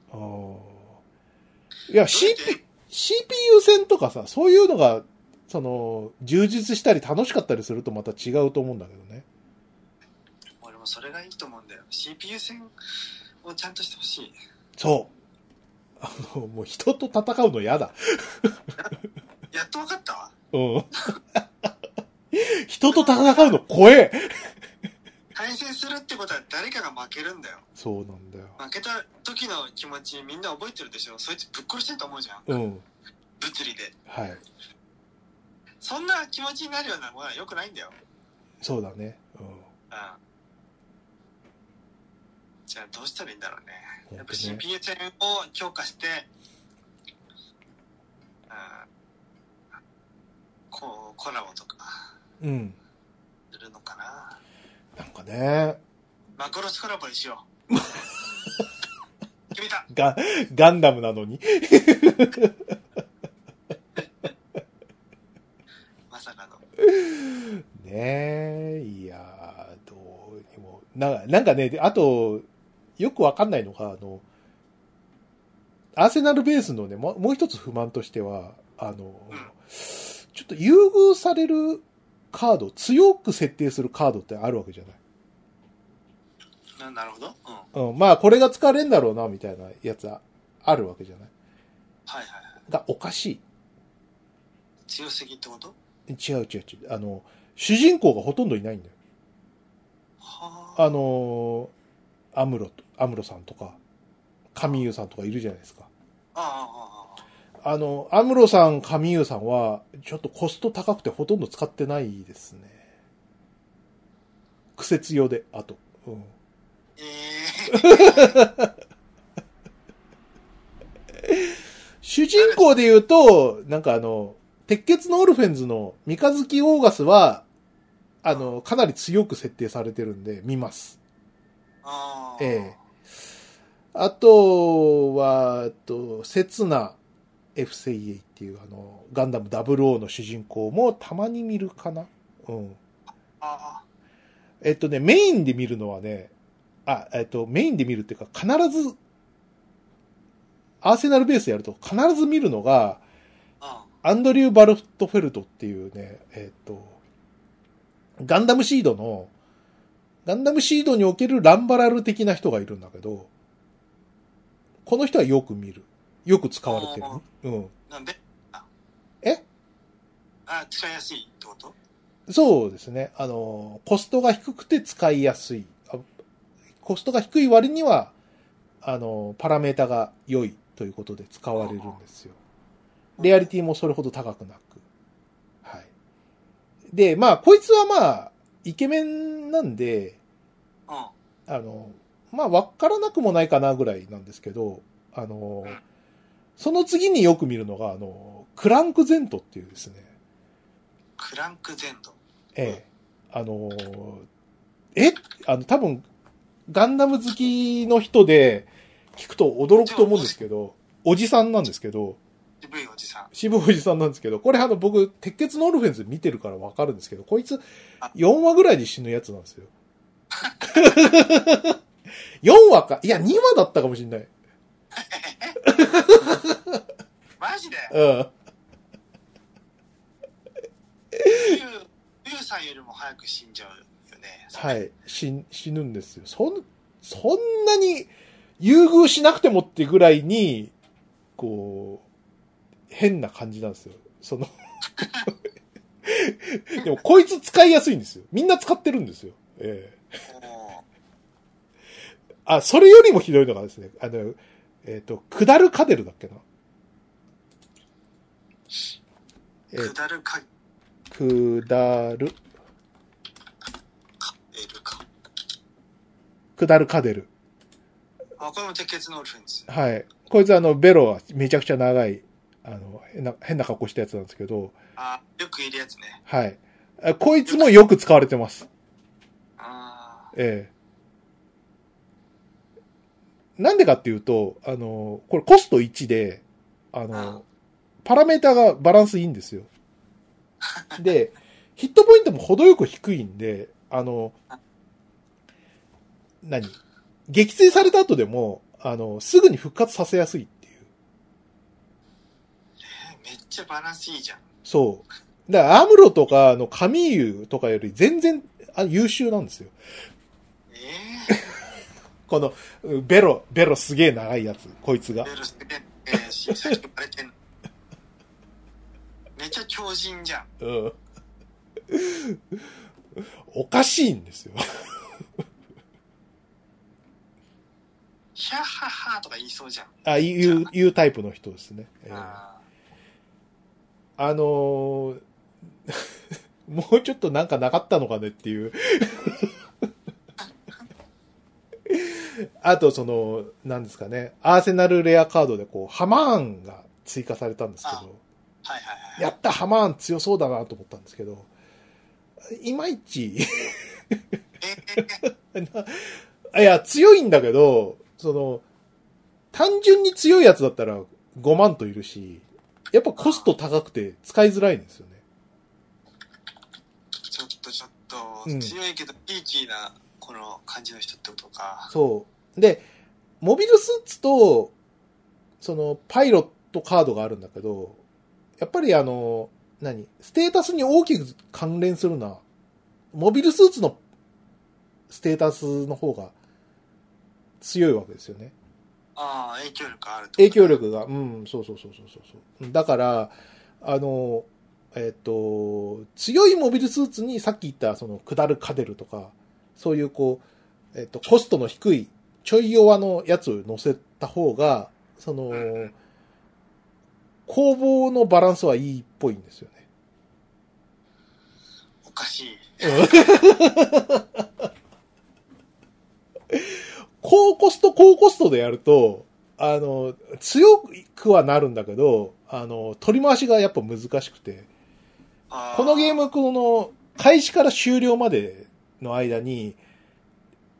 うんいや、どう C やって？CPU 戦とかさ、そういうのが、その、充実したり楽しかったりするとまた違うと思うんだけどね。俺もそれがいいと思うんだよ。CPU 戦をちゃんとしてほしい。そう。あの、もう人と戦うの嫌だ。やっと分かった？わ。うん。人と戦うの怖え。対戦するってことは誰かが負けるんだよ。そうなんだよ。負けた時の気持ちみんな覚えてるでしょ？そいつぶっ殺してると思うじゃん。うん。物理で。はい。そんな気持ちになるようなものは良くないんだよ。そうだね。うん。うん。じゃあどうしたらいいんだろうね。やっぱ CPU 戦を強化して、うん、こう、コラボとかうん。するのかな。なんかね、マクロスコラボにしよう。決めたガ、ガンダムなのに。まさかの。ねえ、いやー、どうにも。ななんかね、であと、よくわかんないのが、あの、アーセナルベースのね、ももう一つ不満としては、あの、ちょっと優遇されるカード、強く設定するカードってあるわけじゃない？ななるほど。うん。はいうん、まあ、これが使われるんだろうな、みたいなやつはあるわけじゃない。はいはい。が、おかしい。強すぎってこと？違う違う違う。あの、主人公がほとんどいないんだよ。はあ。あのー、アムロと、アムロさんとか、カミユさんとかいるじゃないですか。あの、アムロさん、カミユさんは、ちょっとコスト高くてほとんど使ってないですね。苦節用で、あと。うん。ええ 主人公で言うと、なんかあの、鉄血のオルフェンズの三日月オーガスは、あの、かなり強く設定されてるんで、見ます。ああ。ええ。あとは、えっと、刹那 F セイエイっていうあの、ガンダム00の主人公もたまに見るかなうん。あえっとね、メインで見るのはね、あ、えっと、メインで見るっていうか、必ず、アーセナルベースやると必ず見るのが、あ。アンドリュー・バルトフェルトっていうね、えっと、ガンダムシードの、ガンダムシードにおけるランバラル的な人がいるんだけど、この人はよく見る。よく使われてるね。うん。うん。なんで？え？あ、使いやすいってこと？そうですね。あの、コストが低くて使いやすい。あコストが低い割には、あの、パラメータが良いということで使われるんですよ。レアリティもそれほど高くなく。はい。で、まあ、こいつはまあ、イケメンなんで、うん。あの、まあ、わからなくもないかなぐらいなんですけど、あの、その次によく見るのが、あの、クランクゼントっていうですね、クランクゼント。ええ。あのーえ？あの、多分、ガンダム好きの人で聞くと驚くと思うんですけど、おじさんなんですけど、渋いおじさん。渋いおじさんなんですけど、これあの僕、鉄血のオルフェンズ見てるからわかるんですけど、こいつ4話ぐらいで死ぬやつなんですよ。4話か、いや2話だったかもしんない。マジで？うん。リュウ、リュウさんよりも早く死んじゃうよね。はい。死、死ぬんですよ。そん、そんなに優遇しなくてもってぐらいに、こう、変な感じなんですよ。その でも、こいつ使いやすいんですよ。みんな使ってるんですよ。ええもあ、それよりもひどいのがですね、あの、えっ、と、下るカデルだっけな。えう、ー下るか、くだる、カエルか。くだるカデル。あ、これも鉄血のウルフェンです。はい。こいつあの、ベロはめちゃくちゃ長い、あの、変な、変な格好したやつなんですけど、あ、よくいるやつね。はい。あこいつもよく使われてます。あええ。なんでかっていうと、あの、これコスト1で、あうんの、パラメータがバランスいいんですよ。で、ヒットポイントも程よく低いんで、あの、何？撃墜された後でも、あの、すぐに復活させやすいっめっちゃバランスいいじゃん。そう。だから、アムロとかのカミーユとかより全然あ優秀なんですよ。え この、うベロ、ベロすげえ長いやつ、こいつがー、。ベルスで、えー、新作言われてんの。めっちゃ強靭じゃん。うん。おかしいんですよ。ヒャッハッハーとか言いそうじゃん。あ、いう、いうタイプの人ですね。えーああのー もうちょっとなんかなかったのかねっていう。あと、その、なんですかね、アーセナルレアカードでこう、ハマーンが追加されたんですけど、ーはいはいはい。やった、ハマーン強そうだなと思ったんですけど、いまいち、えー、いや、強いんだけど、その、単純に強いやつだったら5万といるし、やっぱコスト高くて使いづらいんですよね。ちょっとちょっと、うん強いけどピーキーな、この感じの人ってことか。そう。で、モビルスーツと、その、パイロットカードがあるんだけど、やっぱりあの、何？ステータスに大きく関連するのは、モビルスーツのステータスの方が強いわけですよね。ああ、影響力あると。影響力が、うん、そうそうそうそうそうそう。だから、あの、えっ、と、強いモビルスーツにさっき言った、その、下るカデルとか、そういうこう、えっ、と、コストの低い、ちょい弱のやつを乗せた方が、その、うん攻防のバランスはいいっぽいんですよね。おかしい。高コスト高コストでやると、あの、強くはなるんだけど、あの、取り回しがやっぱ難しくて、あこのゲーム、この、開始から終了までの間に、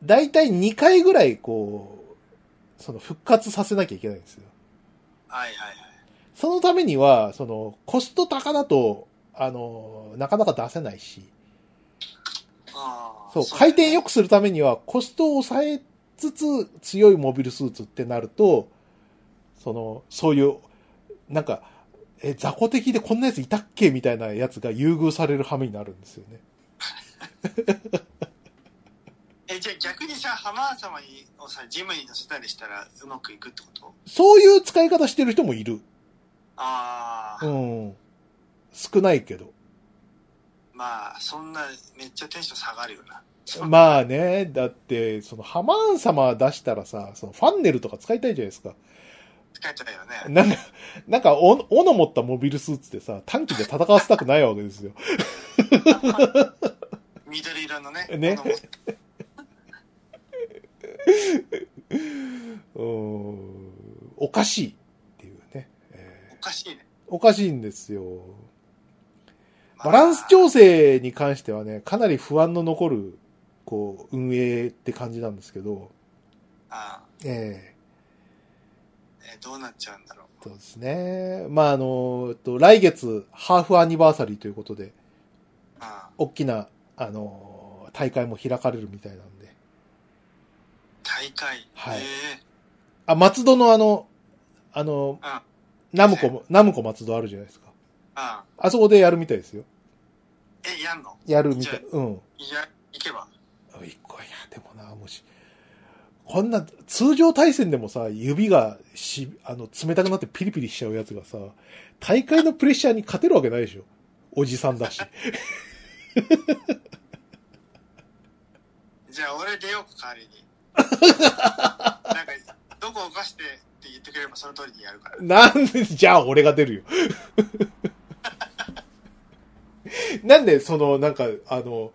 だいたい2回ぐらい、こう、その復活させなきゃいけないんですよ。はいはいはい。そのためには、その、コスト高だと、あの、なかなか出せないし。そう、回転良くするためには、コストを抑えつつ、強いモビルスーツってなると、その、そういう、なんか、え、雑魚的でこんなやついたっけみたいなやつが優遇される羽目になるんですよね。え、じゃあ逆にさ、ハマー様にをさ、ジムに乗せたりしたらうまくいくってこと？そういう使い方してる人もいる。ああ、うん。少ないけど。まあ、そんな、めっちゃテンション下がるよな。まあね、だって、そのハマーン様出したらさ、そのファンネルとか使いたいじゃないですか。疲れちゃうよね。なんか、なんか、お、斧持ったモビルスーツでさ、短期で戦わせたくないわけですよ。緑色のね。ねこの うん。おかしいっていうね。えおかしいね。ーおかしいんですよ。まあバランス調整に関してはね、かなり不安の残る、こう、運営って感じなんですけど、あえあえどうなっちゃうんだろう。ーそうですね。まあ、あの、えっと、来月、ハーフアニバーサリーということで、ああ大きな、あの、大会も開かれるみたいなんで。大会？はいえあ、松戸のあの、あの、えあナムコも、ナムコ松戸あるじゃないですか。ああそこでやるみたいですよ。え、やんの？やるみたいじ。うん。いや、でもな、もし、こんな、通常対戦でもさ、指がし、あの、冷たくなってピリピリしちゃうやつがさ、大会のプレッシャーに勝てるわけないでしょ。おじさんだし。じゃあ俺出ようか、代わりに。なんか、どこをかしてって言ってくれればその通りにやるから。なんで、じゃあ俺が出るよ。なんでその、なんか、あの、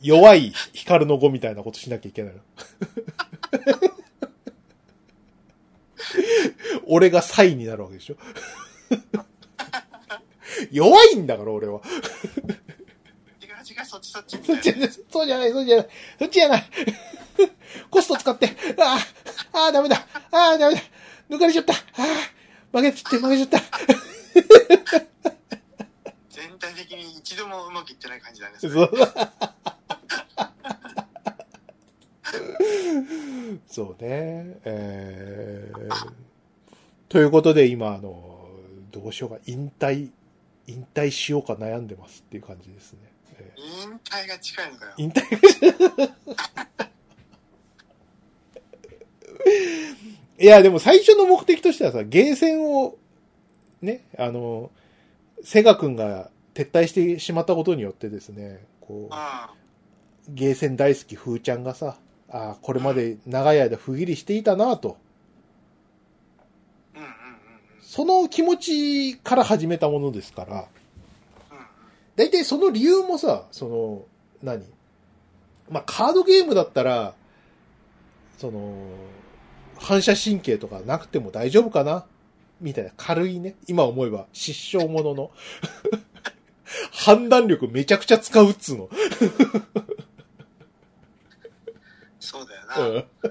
弱い光の語みたいなことしなきゃいけないの 俺がサイになるわけでしょ 弱いんだから、俺は。違う違う、そっちそっち。そっちそうじゃない、そうじゃない、そっちじゃない。コスト使って、ああ、ああ、ダメだ、ああ、ダメだ、抜かれちゃった、ああ、負けちゃって、負けちゃった。全体的に一度もうまくいってない感じなんですね。そう。ね。えー、ということで今、あの、どうしようか、引退、引退しようか悩んでますっていう感じですね。え引退が近いのかよ。ー引退 いや、でも最初の目的としてはさ、ゲーセンを、ね、あの、セガ君が撤退してしまったことによってですね、こう、うゲーセン大好きふーちゃんがさ、ああ、これまで長い間不義理していたなと。その気持ちから始めたものですから、うんうん。大体その理由もさ、その、何？まあ、カードゲームだったら、その、反射神経とかなくても大丈夫かな？みたいな軽いね。今思えば失笑ものの。判断力めちゃくちゃ使うっつうの。な。うん。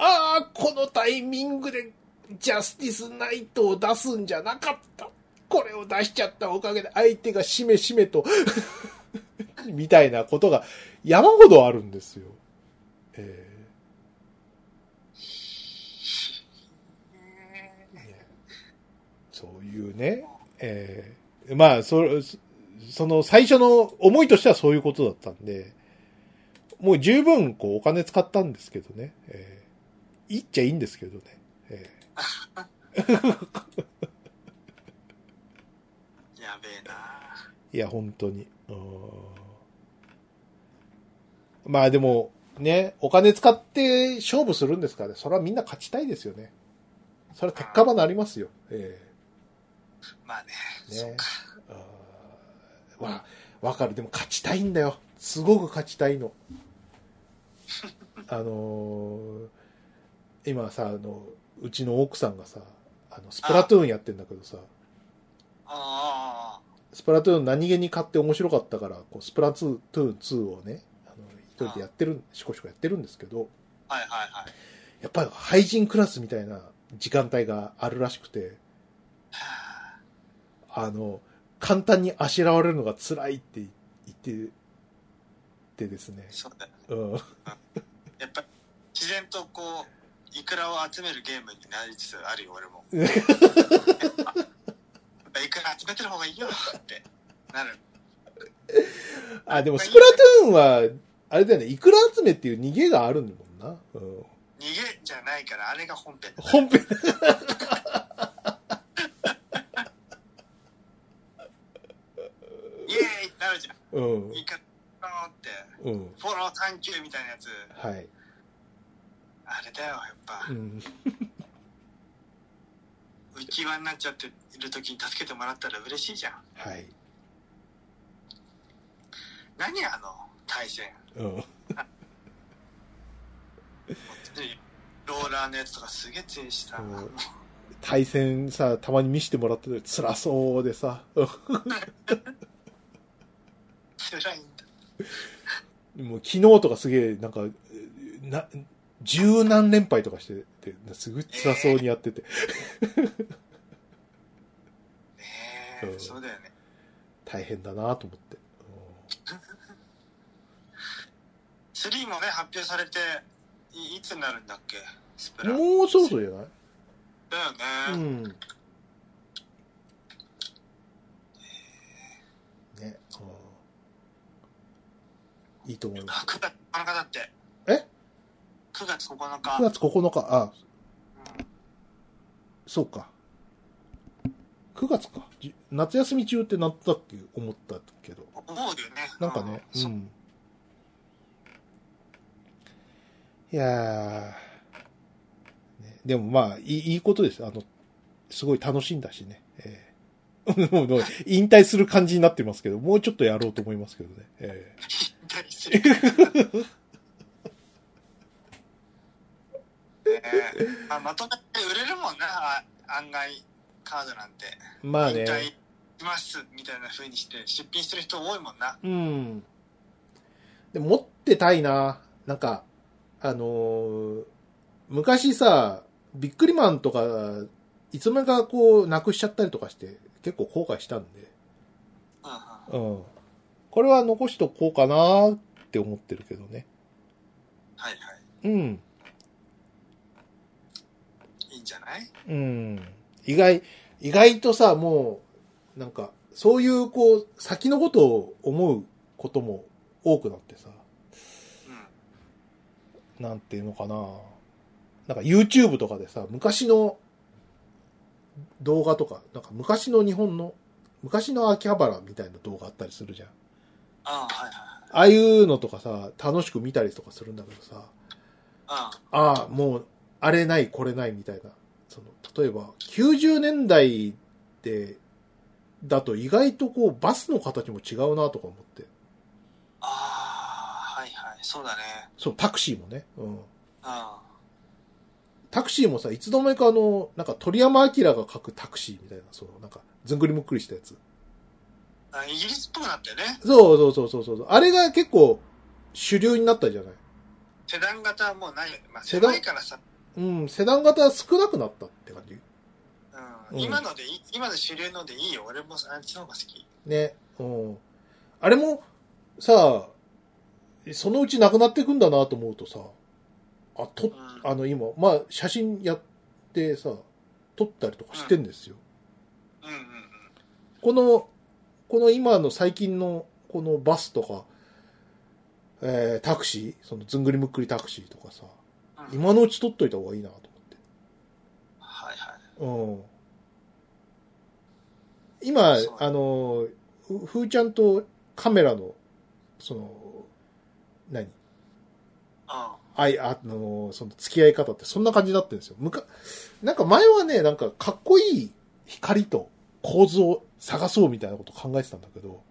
ああ、このタイミングでジャスティスナイトを出すんじゃなかった。これを出しちゃったおかげで相手がしめしめと、みたいなことが山ほどあるんですよ。えー。ね。そういうね、えー。まあ、そ、その最初の思いとしてはそういうことだったんで、もう十分こうお金使ったんですけどね。えーいいっちゃいいんですけどね。え やべえな。ーいや、本当に。まあでも、ね、お金使って勝負するんですからね。それはみんな勝ちたいですよね。それは鉄火場になりますよ。えまあね。えねそっか。あーわ、わかる。でも勝ちたいんだよ。すごく勝ちたいの。あのー今さ、あの、うちの奥さんがさ、あの、スプラトゥーンやってんだけどさ、あスプラトゥーン何気に買って面白かったから、こうスプラトゥーン2をね、あの一人でやってる、しこしこやってるんですけど、あ。はいはいはい。やっぱり廃人クラスみたいな時間帯があるらしくて、はあの、簡単にあしらわれるのが辛いって言っててですねあ、そうだ。うん。やっぱ自然とこう、イクラを集めるゲームになりつつあるよ、俺も。やっぱイクラ集めてる方がいいよってなる。あ、でもスプラトゥーンは、あれだよね、いくら集めっていう逃げがあるんだもんな。うん。逃げじゃないから、あれが本編だ。本編、イエーイなるじゃん。うん。イクラーって、うん。フォローサンキューみたいなやつ。はい。あれだよ、やっぱう。ん。浮き輪になっちゃっている時に助けてもらったら嬉しいじゃん。はい。何あの、対戦。うん。ローラーのやつとかすげえ強いしさ。うん対戦さ、たまに見せてもらってて辛そうでさ、辛いんだ。もう昨日とかすげえ、なんか、な、十何連敗とかしてて、すごい辛そうにやってて、ねえ、うんそうだよね。大変だなと思って。3もね、発表されて、いいつになるんだっけ？スプうんラ。もうそろそろじゃない？だよね。うん。ね、うんいいと思います。9月9日だって。え ?9 月9 9日。月9日、あ、うんそうか。9月か。じ夏休み中ってなんだっけ？思ったけど。思うよね。なんかね、ううんん。いやー、ね、でもまあいい、いいことです。あの、すごい楽しんだしね。えー もう引退する感じになってますけど、もうちょっとやろうと思いますけどね。え引退する。ねえまあ、まとめて売れるもんな、あ案外カードなんて。えまあね。しますみたいな風にして出品してる人多いもんな。うん。で持ってたいな。なんか、あのー昔さ、ビックリマンとか、いつの間にかこう、なくしちゃったりとかして、結構後悔したんで。うんうん。うん。これは残しとこうかなって思ってるけどね。はいはい。うん。いいんじゃない？うん。意外、意外とさ、もう、なんか、そういう、こう、先のことを思うことも多くなってさ、うん。なんていうのかな。なんか YouTube とかでさ、昔の動画とか、なんか昔の日本の、昔の秋葉原みたいな動画あったりするじゃん。ああ、はいうのとかさ、楽しく見たりとかするんだけどさ、あああ、もう、あれない、これないみたいな。その、例えば、90年代で、だと意外とこう、バスの形も違うなとか思って。あ、ああ、はいはい。そうだね。そう、タクシーもね。うん。あタクシーもさ、いつの間にかあの、なんか鳥山明が書くタクシーみたいな、その、なんか、ずんぐりむっくりしたやつ。あ。イギリスっぽくなったよね。そうそうそうそうそう。あれが結構、主流になったじゃない。セダン型はもうないよね。まあ、セダン狭いからさ、うん、セダン型少なくなったって感じ。うんうん今のでいい、今の主流のでいいよ。俺もあっちの方が好き。ね。うん。あれも、さそのうちなくなっていくんだなと思うとさ、あ、と、うん。あの今、まあ、写真やってさ、撮ったりとかしてんですよ。うんうんうん。この、この今の最近の、このバスとか、えー、タクシー、そのずんぐりむっくりタクシーとかさ、うん今のうち撮っといた方がいいなとはいはい。思って。うん。今あの、ふふーちゃんとカメラの、その、何？ああい、あの、その付き合い方ってそんな感じになってるんですよ。むか、なんか前はね、なんかかっこいい光と構図を探そうみたいなこと考えてたんだけど、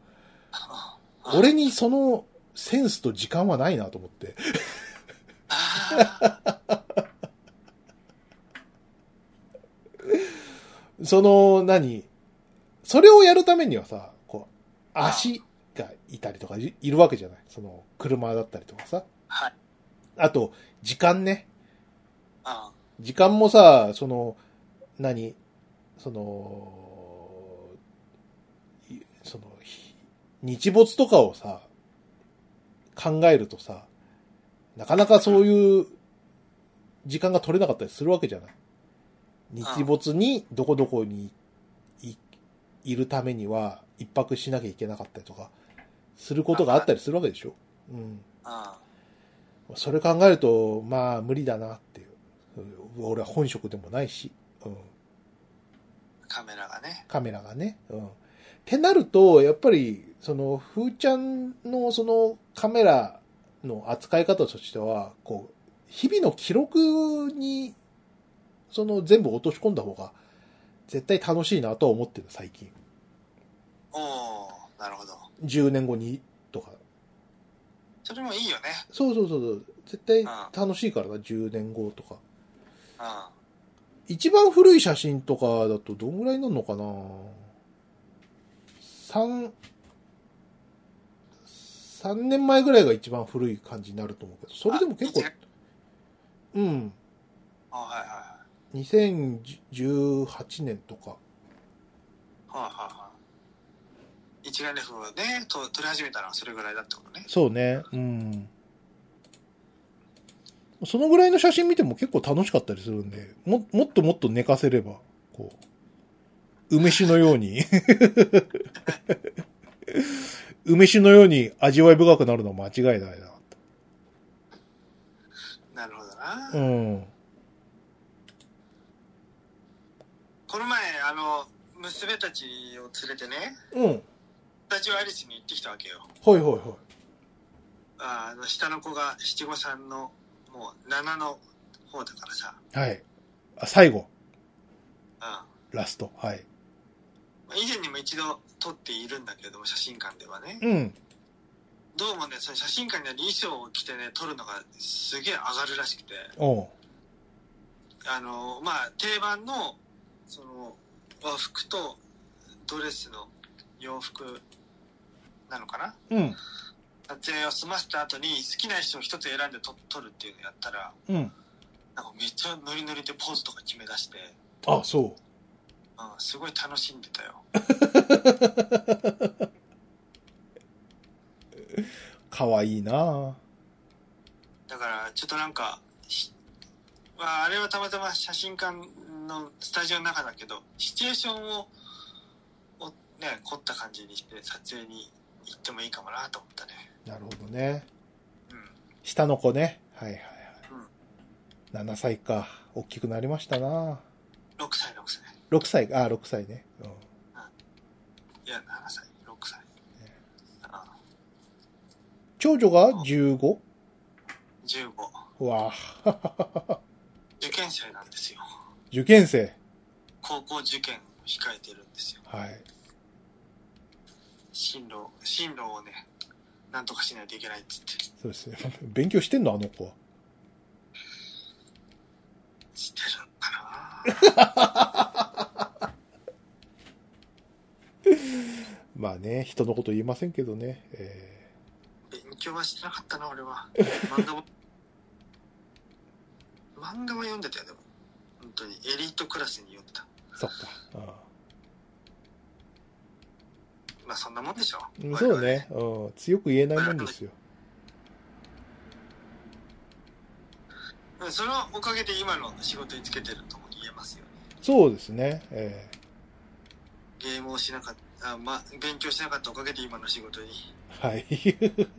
あ。俺にそのセンスと時間はないなと思って。その、何？それをやるためにはさ、こう、足がいたりとかいいるわけじゃないその、車だったりとかさ。はい。あと、時間ね。あ時間もさ、その、何？その、いその、ひ日没とかをさ、考えるとさ、なかなかそういう時間が取れなかったりするわけじゃない？日没にどこどこにいいるためには一泊しなきゃいけなかったりとか、することがあったりするわけでしょ？うん。あ。それ考えると、まあ無理だなっていう。うん俺は本職でもないし、うん、カメラがね。カメラがね。うん。ってなると、やっぱり、その、ふーちゃんのそのカメラの扱い方としては、こう、日々の記録に、その全部落とし込んだ方が、絶対楽しいなとは思ってる、最近。おおなるほど。10年後に、とか。それもいいよね。そうそうそうそう。絶対ん楽しいからな、10年後とか。うん。一番古い写真とかだとどんぐらいになるのかな？三、三年前ぐらいが一番古い感じになると思うけど、それでも結構あ、うん、あはいはいはい。2018年とか、はいはいはい。一眼レフをね、と撮り始めたのはそれぐらいだってことね。そうね、うん。そのぐらいの写真見ても結構楽しかったりするんで、も、もっともっと寝かせれば、こう、梅酒のように、梅酒のように味わい深くなるのは間違いないな。なるほどな。うん。この前、あの、娘たちを連れてね、うん。スタジオアリスに行ってきたわけよ。はいはいはい。ああの、下の子が七五三の、もう7の方だからさ。はい。あ、最後、うん。ラスト。はい。まあ以前にも一度撮っているんだけども、写真館ではね。うん。どうもね、その写真館にある衣装を着てね、撮るのがすげえ上がるらしくて。あの、まあ、定番の、その、和服とドレスの洋服なのかなうん。撮影を済ませた後に好きな衣装を一つ選んで撮撮るっていうのをやったら、うん。なんかめっちゃノリノリでポーズとか決め出して、あ、そうん、すごい楽しんでたよ。う。かわいいなだから、ちょっとなんか、しまあ、あれはたまたま写真館のスタジオの中だけど、シチュエーションを、をね、凝った感じにして撮影に行ってもいいかもなと思ったね。なるほどね。うん。下の子ね。はいはいうん。はい。7歳か。大きくなりましたな6歳、6歳。6歳、あ、6歳ね。うん。いや、7歳、6歳。あ長女が 15? 15。うわあ 受験生なんですよ。受験生。高校受験を控えてるんですよ。はい。進路、進路をね、なんとかしないといけないっつって。そうですね。勉強してんの？あの子は。してるまあね、人のこと言いませんけどね。え勉強はしてなかったな、俺は。漫画は、漫画は読んでたよ、でも。本当に。エリートクラスに読んでた。ー、そっか。まあ、そんなもんでしょ。うん、そうね、うん。強く言えないもんですよ。うんそのおかげで今の仕事につけてるとも言えますよね。そうですね。えゲームをしなかった、あまあ、勉強しなかったおかげで今の仕事に。ー、はい。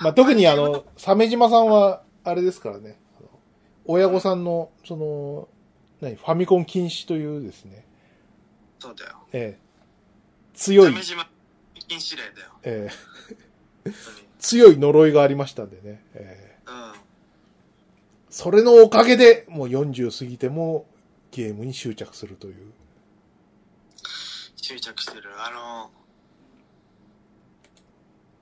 まあ、特にあの、鮫島さんは、あれですからね。親御さんの、その、何、ファミコン禁止というですね、そうだよ。えー強い、鮫島禁止令だよ。えー本当に。強い呪いがありましたんでね。えーうん。それのおかげで、もう40過ぎてもゲームに執着するという。執着してる。あの、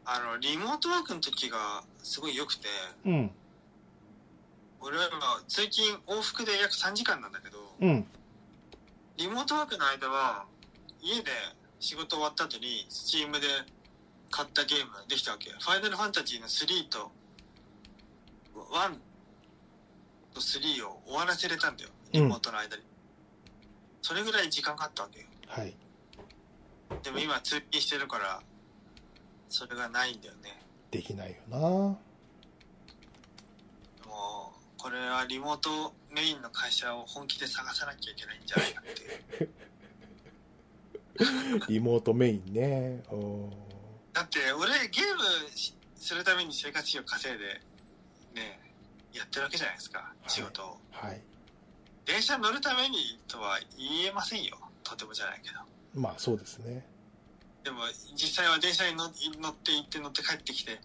あの、リモートワークの時がすごい良くて、うん、俺は今、通勤往復で約3時間なんだけど、うん、リモートワークの間は、家で仕事終わった後に、スチームで買ったゲームができたわけよ。ファイナルファンタジーの3と、1と3を終わらせれたんだよ。リモートの間に。それぐらい時間かかったわけよ。はい。でも今通勤してるから、それがないんだよね。できないよなもう、これはリモートメインの会社を本気で探さなきゃいけないんじゃないかって。リモートメインね。だって俺ゲームしするために生活費を稼いでねやってるわけじゃないですかい仕事を、はい。電車乗るためにとは言えませんよとてもじゃないけどまあそうですね。でも実際は電車に乗乗って行って乗って帰ってきて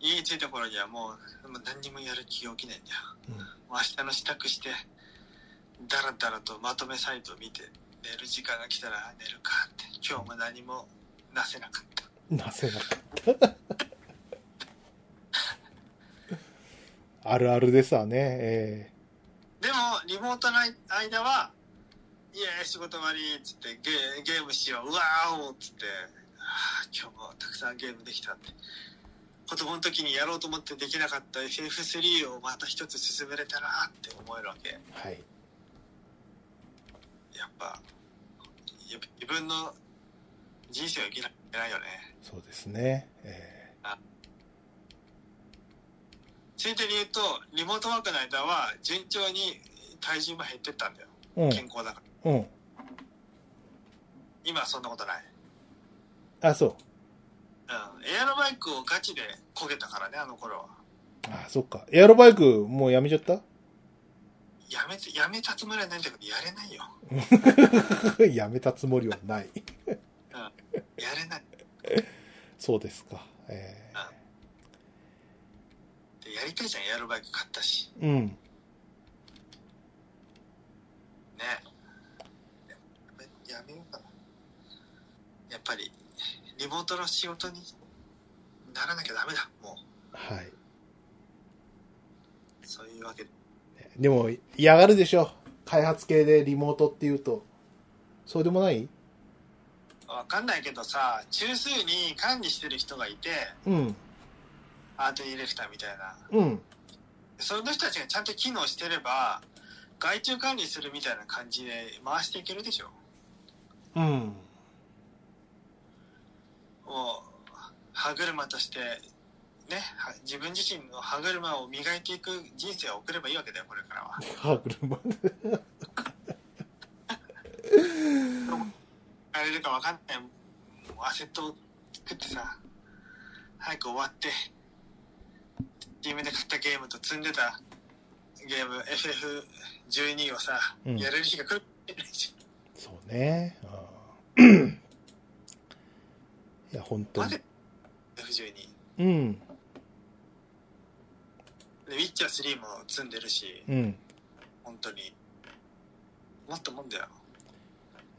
家に着いた頃にはもうもう何にもやる気が起きないんだようん。もう明日の支度してダラダラとまとめサイトを見て寝る時間が来たら寝るかって今日も何もなせなかった なせなかった。あるあるですわね。えでも、リモートの間は、いや仕事終わりっつってゲゲームしよう、うわーおっつって、あー今日もたくさんゲームできたって。子供の時にやろうと思ってできなかった FF3 をまた一つ進めれたなって思えるわけ。ーはい。やっぱ、やっぱ自分の人生を生きなきゃいけないよね。そうですね。えついでに言うと、リモートワークの間は順調に体重も減ってったんだよ。ー健康だから。うん。うん。今はそんなことない。あ、そう。うん。エアロバイクをガチで焦げたからね、あの頃は。あ、そっか。エアロバイクもうやめちゃった？やめて、やめたつもりはないんだけど、やれないよ。やめたつもりはない。やれない。そうですか。えでやりたいじゃん、エアロバイク買ったし。ー、うん。ね。げようかな。やっぱり、リモートの仕事にならなきゃダメだ、もはい。う。そういうわけで。でも、嫌がるでしょ。開発系でリモートって言うと。そうでもない？わかんないけどさ、中枢に管理してる人がいて、うん。アートディレクターみたいな。うん。その人たちがちゃんと機能してれば、外注管理するみたいな感じで回していけるでしょ。うん。もう、歯車として、ね、は自分自身の歯車を磨いていく人生を送ればいいわけだよ、これからは。歯車。やれるかわかんない。もうアセットを作ってさ、早く終わって、自分で買ったゲームと積んでたゲーム FF12 をさ、うんやれる日が来るそうね。いや、本当にまで。F12。うん。で、ウィッチャー3も積んでるし、うん。本当に。もっともんだよ。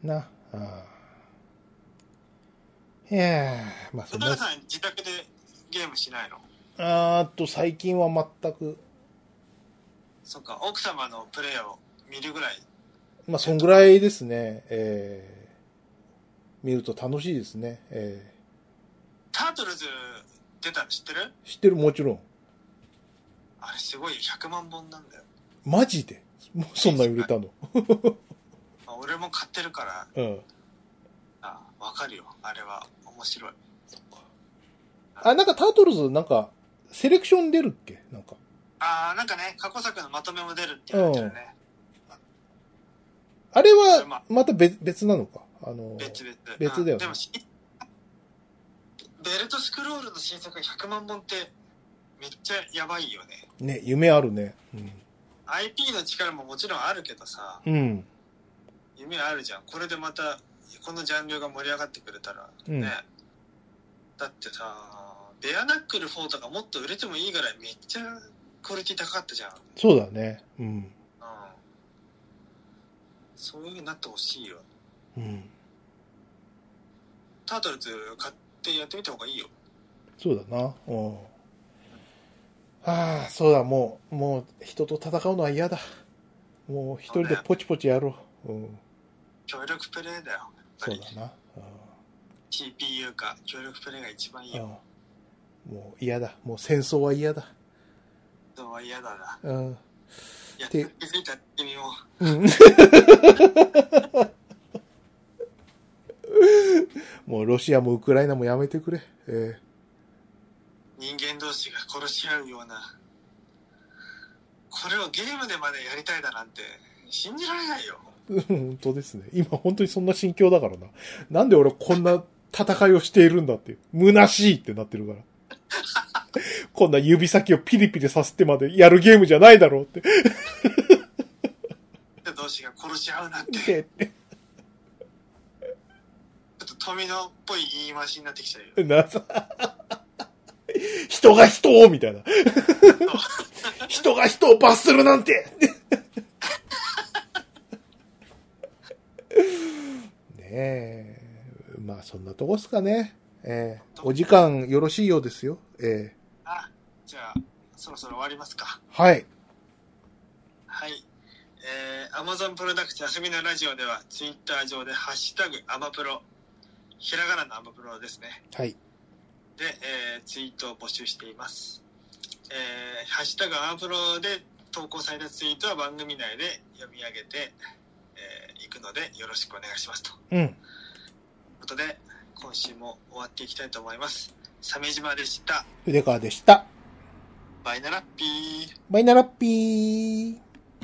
な。あーいやーまあそんなさん自宅でゲームしないの？あーっと、最近は全く、そっか、奥様のプレイを見るぐらい。まあ、そんぐらいですね。えー、見ると楽しいですね。えタートルズ出たの知ってる？ー、知ってるもちろん。あれすごい100万本なんだよ。マジで？もうそんな売れたの？まあ俺も買ってるから、うん。あわかるよ。あれは面白い。そっか。あ、なんかタートルズ、なんか、セレクション出るっけ？なんか。ああ、なんかね、過去作のまとめも出るって言われてるね。あれまあは、また別、別なのか？あの、別々。別だよねうんでもし、ベルトスクロールの新作が100万本って、めっちゃやばいよね。ね、夢あるね。IP の力ももちろんあるけどさ、うん。うん。夢あるじゃん。これでまた、このジャンルが盛り上がってくれたら、うんね。だってさ、ベアナックル4とかもっと売れてもいいぐらいめっちゃクオリティ高かったじゃん。そうだね。うん。うん。そういう風になってほしいよ。うん。タートルズ買ってやってみた方がいいよ。そうだな。うん。ああ、そうだ、もう、もう、人と戦うのは嫌だ。もう、一人でポチポチやろう。うん。協力プレイだよ。そうだな。CPU か協力プレイが一番いいうん。よ。うんもう嫌だ。もう戦争は嫌だ。そうは嫌だな。うん。やっで気づいたってみようん。もうロシアもウクライナもやめてくれ。えう。人間同士が殺し合うような。これをゲームでまでやりたいだなんて信じられないよ。え 本当ですね。今本当にそんな心境だからな。なんで俺こんな戦いをしているんだって。虚しいってなってるから。こんな指先をピリピリさせてまでやるゲームじゃないだろうって。で同士が殺し合うなんて、ちょでっと富野っぽい言い回しになってきちゃうよ。な人が人をみたいな。人が人を罰するなんてねえ。まあそんなとこっすかね。ええお時間よろしいようですよ。ええあ、じゃあ、そろそろ終わりますか。はい。はい。えー、Amazon プロダクツ遊びのラジオでは、ツイッター上で、ハッシュタグ、アマプロ、ひらがなのアマプロですね。はい。で、えーツイートを募集しています。えー、ハッシュタグ、アマプロで投稿されたツイートは番組内で読み上げて、えーいくので、よろしくお願いしますと。といううん。ことで、今週も終わっていきたいと思います。鮫島でした。筆川でした。バイナラッピー。バイナラッピー。